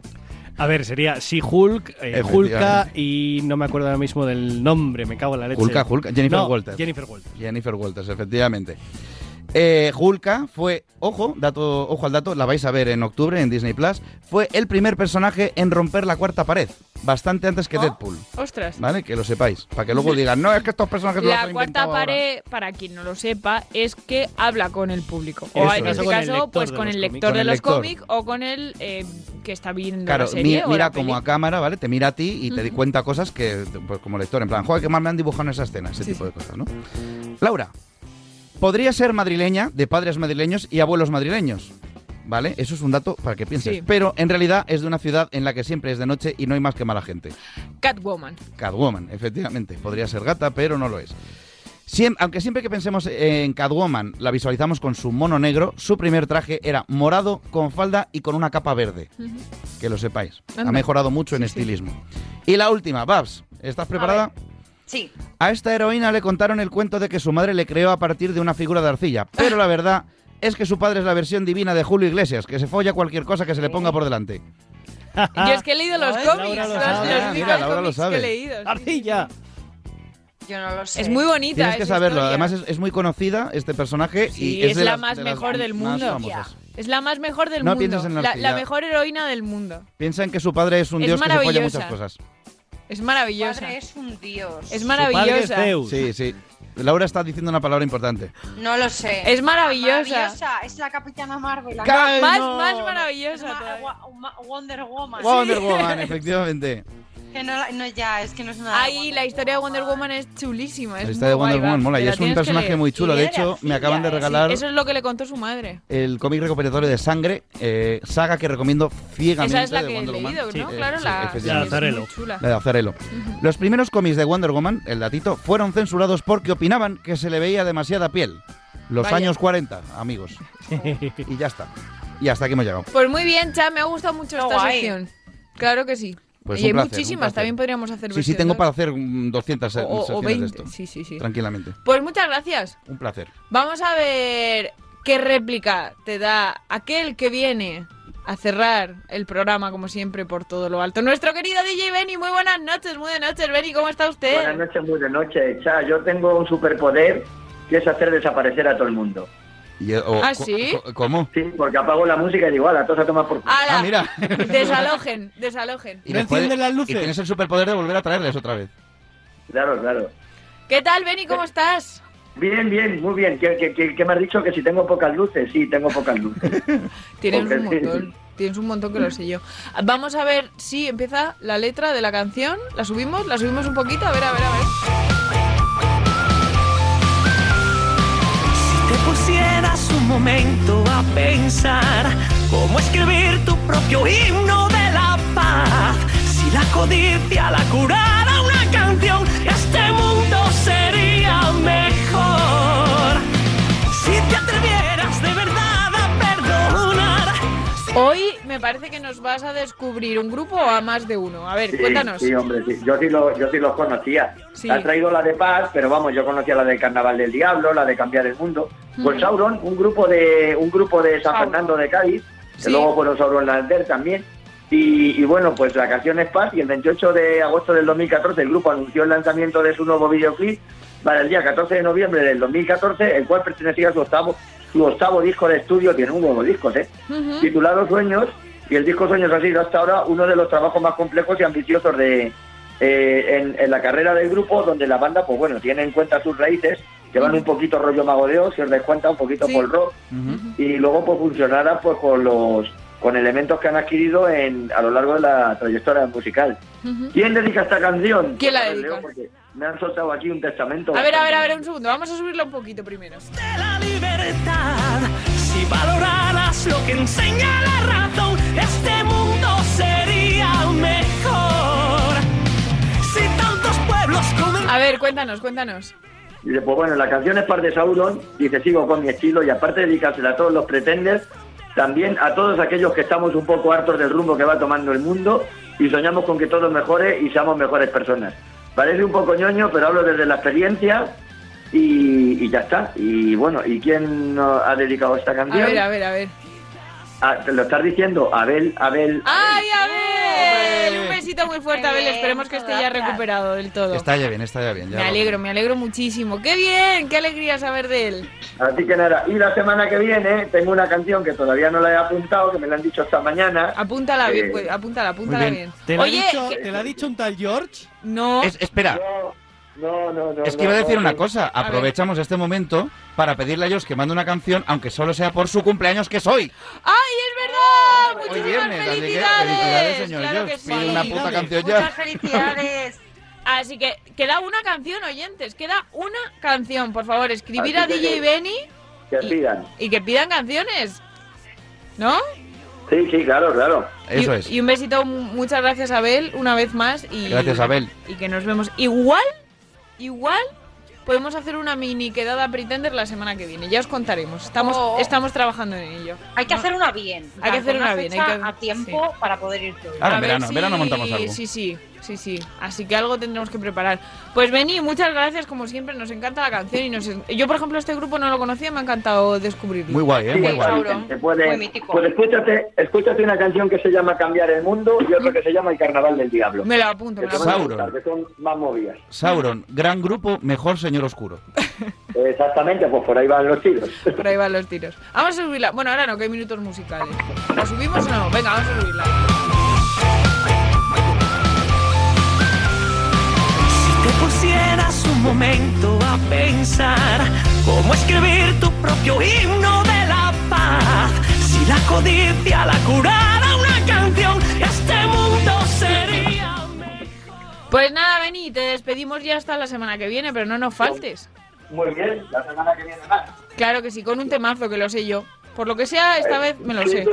A ver, sería si Hulk, eh. Hulka y no me acuerdo ahora mismo del nombre, me cago en la leche. Hulka, Hulka, Jennifer No, Walters. Jennifer Walters. Jennifer Walters, efectivamente. Eh, Hulka fue, ojo, dato, ojo al dato, la vais a ver en octubre en Disney Plus, fue el primer personaje en romper la cuarta pared, bastante antes que Oh. Deadpool. Ostras. ¿Vale? Que lo sepáis. Para que luego digan, no, es que estos personajes los La han cuarta inventado ahora". pared, para quien no lo sepa, es que habla con el público. Eso O en es. este caso, pues con el lector Con de los cómics o con el eh, que está viendo Claro, la serie mi- o mira la como peli. a cámara, ¿vale? Te mira a ti y te di cuenta cosas que, pues, como lector, en plan, joder, qué mal me han dibujado en esa escena, ese tipo de cosas, ¿no? Laura, podría ser madrileña, de padres madrileños y abuelos madrileños, ¿vale? Eso es un dato para que pienses. Sí. Pero en realidad es de una ciudad en la que siempre es de noche y no hay más que mala gente. Catwoman. Catwoman, efectivamente. Podría ser gata, pero no lo es. Siem- aunque siempre que pensemos en Catwoman la visualizamos con su mono negro, su primer traje era morado, con falda y con una capa verde. Que lo sepáis. Ha mejorado mucho en estilismo. Y la última, Babs, ¿estás preparada? Sí. A esta heroína le contaron el cuento de que su madre le creó a partir de una figura de arcilla, pero la verdad es que su padre es la versión divina de Julio Iglesias, que se folla cualquier cosa que se le ponga por delante. Yo es que he leído los cómics, los, que he leído. sí, ¡Arcilla! Yo no lo sé. Es muy bonita. Tienes que saberlo, historia. además es, es muy conocida este personaje Sí, y es, es, de la las- más de las mejor del mundo. Es la más mejor del No mundo. pienses en la la, mejor heroína del mundo. Piensa en que su padre es un Es dios que se folla muchas cosas. Es maravillosa. Padre es un dios. Es maravillosa. Sí, sí. Laura está diciendo una palabra importante. No lo sé. Es maravillosa. Maravillosa. Es la Capitana Marvel. más, no, más maravillosa. Es ma- Wonder Woman. Wonder Woman, efectivamente. Que no, la- no, ya, es que no es nada. Ahí la historia de Wonder Woman es chulísima. Es La historia de Wonder Woman mola y la es un personaje muy chulo. De hecho, me acaban de regalar Eso es lo que le contó su madre. el cómic recopilatorio de sangre, eh, saga que recomiendo ciegamente. Esa es la de que he Woman. leído, ¿no? Eh, claro, la sí, es muy chula. La de Azarelo. Los primeros cómics de Wonder Woman, el datito, fueron censurados porque opinaban que se le veía demasiada piel. Los Vaya. años 40, amigos. y ya está. Y hasta aquí hemos llegado. Pues muy bien, Cha, me ha gustado mucho esta guay. sección. Claro que sí. Pues y hay placer, muchísimas, también podríamos hacer Sí, sí, tengo para hacer mm, 200 O- o- o 20, de esto. sí, sí, sí. Tranquilamente. Pues muchas gracias. Un placer. Vamos a ver qué réplica te da aquel que viene a cerrar el programa, como siempre, por todo lo alto. Nuestro querido DJ Benny, muy buenas noches, muy buenas noches, Benny, ¿cómo está usted? Buenas noches, muy de noche. Cha, yo tengo un superpoder que es hacer desaparecer a todo el mundo. Y, eh, o- ¿Ah, sí? ¿Cómo? Sí, porque apago la música y digo, a todos a tomar por culo. Ah, mira. Desalojen, desalojen. Y, les puede- y tienes el superpoder de volver a traerles otra vez. Claro, claro. ¿Qué tal, Benny, cómo estás? Bien, bien, muy bien. ¿Qué, qué, qué- qué me has dicho? Que si tengo pocas luces. Sí, tengo pocas luces. Tienes Porque un sí. montón. Tienes un montón que lo sé yo. Vamos a ver si empieza la letra de la canción. ¿La subimos? ¿La subimos un poquito? A ver, a ver, a ver. Te pusieras un momento a pensar cómo escribir tu propio himno de la paz, si la codicia la curara una canción, este mundo sería mejor. Si Hoy me parece que nos vas a descubrir un grupo o a más de uno. A ver, Sí, cuéntanos. Sí, hombre, sí. Yo sí, lo- yo sí los conocía. Sí. Ha traído la de Paz, pero vamos, yo conocía la del Carnaval del Diablo, la de Cambiar el Mundo. Pues Ujú. Sauron, un grupo de un grupo de San Sauron. Fernando de Cádiz, que luego fueron Sauron Lander también. Y, y bueno, pues la canción es Paz y el 28 de agosto del 2014 el grupo anunció el lanzamiento de su nuevo videoclip para el día 14 de noviembre del 2014, el cual pertenecía a su octavo, su octavo disco de estudio, tiene un nuevo disco, ¿eh? Titulado Sueños, y el disco Sueños ha sido hasta ahora uno de los trabajos más complejos y ambiciosos de eh, en, en la carrera del grupo, donde la banda, pues bueno, tiene en cuenta sus raíces, que van un poquito rollo mago de Oz, si os dais cuenta, un poquito Sí. por rock, y luego pues funcionará pues con los con elementos que han adquirido en, a lo largo de la trayectoria musical. ¿Quién dedica esta canción? ¿Quién la Pues, dedica? me han soltado aquí un testamento. A ver, a ver, a ver, un segundo. Vamos a subirlo un poquito primero. De la libertad, si valoraras lo que enseña la razón, este mundo sería mejor. Si tantos pueblos comen... A ver, cuéntanos, cuéntanos. Dice, pues bueno, la canción es parte de Sauron, dice, sigo con mi estilo y aparte de dedicársela a todos los pretenders, también a todos aquellos que estamos un poco hartos del rumbo que va tomando el mundo y soñamos con que todo mejore y seamos mejores personas. Parece un poco ñoño, pero hablo desde la experiencia y, ya está. Y bueno, ¿y quién ha dedicado esta A canción? ver, a ver, a ver. Ah, te lo estás diciendo, Abel, Abel. ¡Ay, Abel! Un besito muy fuerte, Abel. Esperemos que esté ya recuperado del todo. Está ya bien, está ya bien. ya Me alegro, me alegro muchísimo. ¡Qué bien! ¡Qué alegría saber de él! Así que nada, y la semana que viene tengo una canción que todavía no la he apuntado, que me la han dicho esta mañana. Apúntala bien, Eh, pues, apúntala, apúntala bien. bien. ¿Te la, Oye, ha dicho, ¿te la ha dicho un tal George? no. Es- espera, No, no, no. es que no, iba a decir no, una no. cosa. Aprovechamos este momento para pedirle a Dios que mande una canción, aunque solo sea por su cumpleaños, que es hoy. ¡Ay, es verdad! Hoy ¡Muchísimas viernes, así que felicidades! señor Claro George. que sí. Pide una puta canción Muchas felicidades. Así que queda una canción, oyentes. Queda una canción. Por favor, escribir Así a que DJ que- Benny Que pidan. y que pidan canciones. ¿No? Sí, sí, claro, claro. Eso y, es. y un besito, mu- muchas gracias, Abel, una vez más. Y, Gracias, Abel. Y que nos vemos. Igual, igual, podemos hacer una mini quedada Pretender la semana que viene. Ya os contaremos. Estamos, Oh. estamos trabajando en ello. Hay que hacer una bien. Hay que hacer una bien, hay fecha que- a tiempo para poder ir todos. Ahora, A en ver verano, si- verano montamos algo. Sí, sí, sí, sí. Así que algo tendremos que preparar. Pues vení, muchas gracias, como siempre, nos encanta la canción y nos... Yo, por ejemplo, este grupo no lo conocía, me ha encantado descubrirlo. Muy guay, ¿eh? Sí, Muy guay. Te puede- Muy mítico. Pues escúchate, escúchate una canción que se llama Cambiar el Mundo y otra que se llama El Carnaval del Diablo. Me lo apunto, me Que son, apunto. Sauron. que son más movidas. Sauron, gran grupo, mejor señor oscuro. Exactamente, pues por ahí van los tiros. Por ahí van los tiros. Vamos a subirla. Bueno, ahora no, que hay minutos musicales. ¿La subimos o no? Venga, vamos a subirla. Te pusieras un momento a pensar cómo escribir tu propio himno de la paz, si la codicia la curara una canción, este mundo sería Pues nada, vení, te despedimos ya hasta la semana que viene, pero no nos faltes. Muy bien, la semana que viene más. Claro que sí, con un temazo que lo sé yo. Por lo que sea, esta vez me lo sé.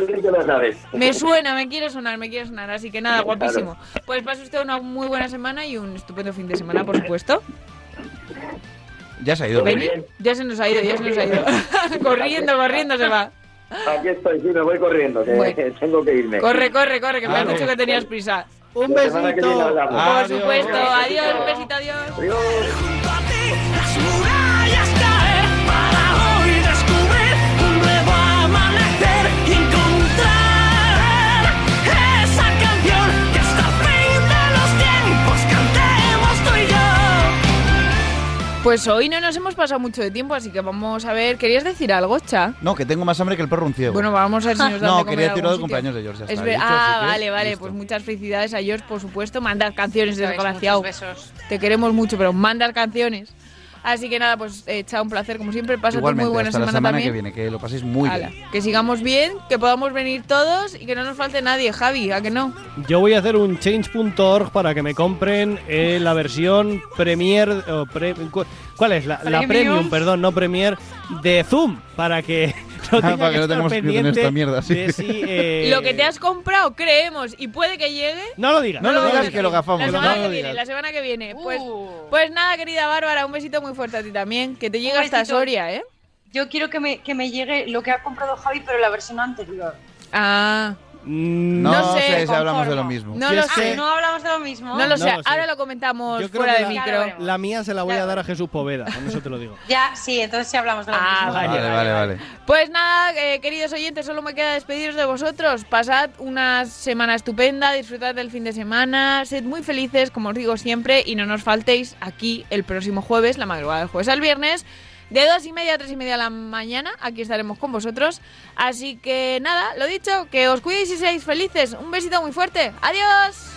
Me suena, me quiere sonar, me quiere sonar. Así que nada, guapísimo. Pues pase usted una muy buena semana y un estupendo fin de semana, por supuesto. Ya se ha ido. Ya se nos ha ido, ya se nos ha ido. corriendo, corriendo se va. Aquí estoy, sí, me voy corriendo, que Bueno. tengo que irme. Corre, corre, corre, que me has dicho que tenías prisa. Un besito. Por supuesto, adiós, un besito, adiós. Adiós. Pues hoy no nos hemos pasado mucho de tiempo, así que vamos a ver. ¿Querías decir algo, Cha? No, que tengo más hambre que el perro un ciego. Bueno, vamos a ver si nos dan No, de comer quería en decirlo algún del cumpleaños de George, ya Es está ver- dicho, ah, así que vale, vale. listo. Pues muchas felicidades a George, por supuesto. Mandad canciones, ves, desgraciado. muchos besos. Te queremos mucho, pero mandar canciones. Así que nada, pues eh, Cha, un placer como siempre. Pásate Igualmente, muy buena hasta la semana, semana también. que viene, que lo paséis muy bien. que sigamos bien, que podamos venir todos y que no nos falte nadie, Javi, ¿a que no? Yo voy a hacer un change.org para que me compren eh, la versión Premier. o pre- cu- ¿Cuál es? La, la Premium. Premium, perdón, no Premier, de Zoom, para que no Ah, tenga para que no estar tengamos que pendiente esta mierda, sí. de si, eh, Lo que te has comprado, creemos, y puede que llegue. No lo digas. No lo digas que lo gafamos, La semana que viene, la semana que viene. Pues, Uh. pues nada, querida Bárbara, un besito muy fuerte a ti también. Que te llegue Un hasta besito. Soria, ¿eh? Yo quiero que me, que me llegue lo que ha comprado Javi, pero la versión anterior. Ah, No, No sé, sé si hablamos de lo mismo. no lo sé. no hablamos de lo mismo. No lo No sé, lo sé. ahora lo comentamos fuera de la- micro. La mía se la voy a dar a Jesús Poveda, con eso te lo digo. Ya, sí, entonces sí hablamos de lo Ah, mismo. Vale, Vale, vale, vale, vale. Pues nada, eh, queridos oyentes, solo me queda despediros de vosotros. Pasad una semana estupenda, disfrutad del fin de semana, sed muy felices, como os digo siempre, y no nos faltéis aquí el próximo jueves, la madrugada del jueves al viernes, de dos y media a tres y media de la mañana. Aquí estaremos con vosotros. Así que nada, lo dicho, que os cuidéis y seáis felices. Un besito muy fuerte. Adiós.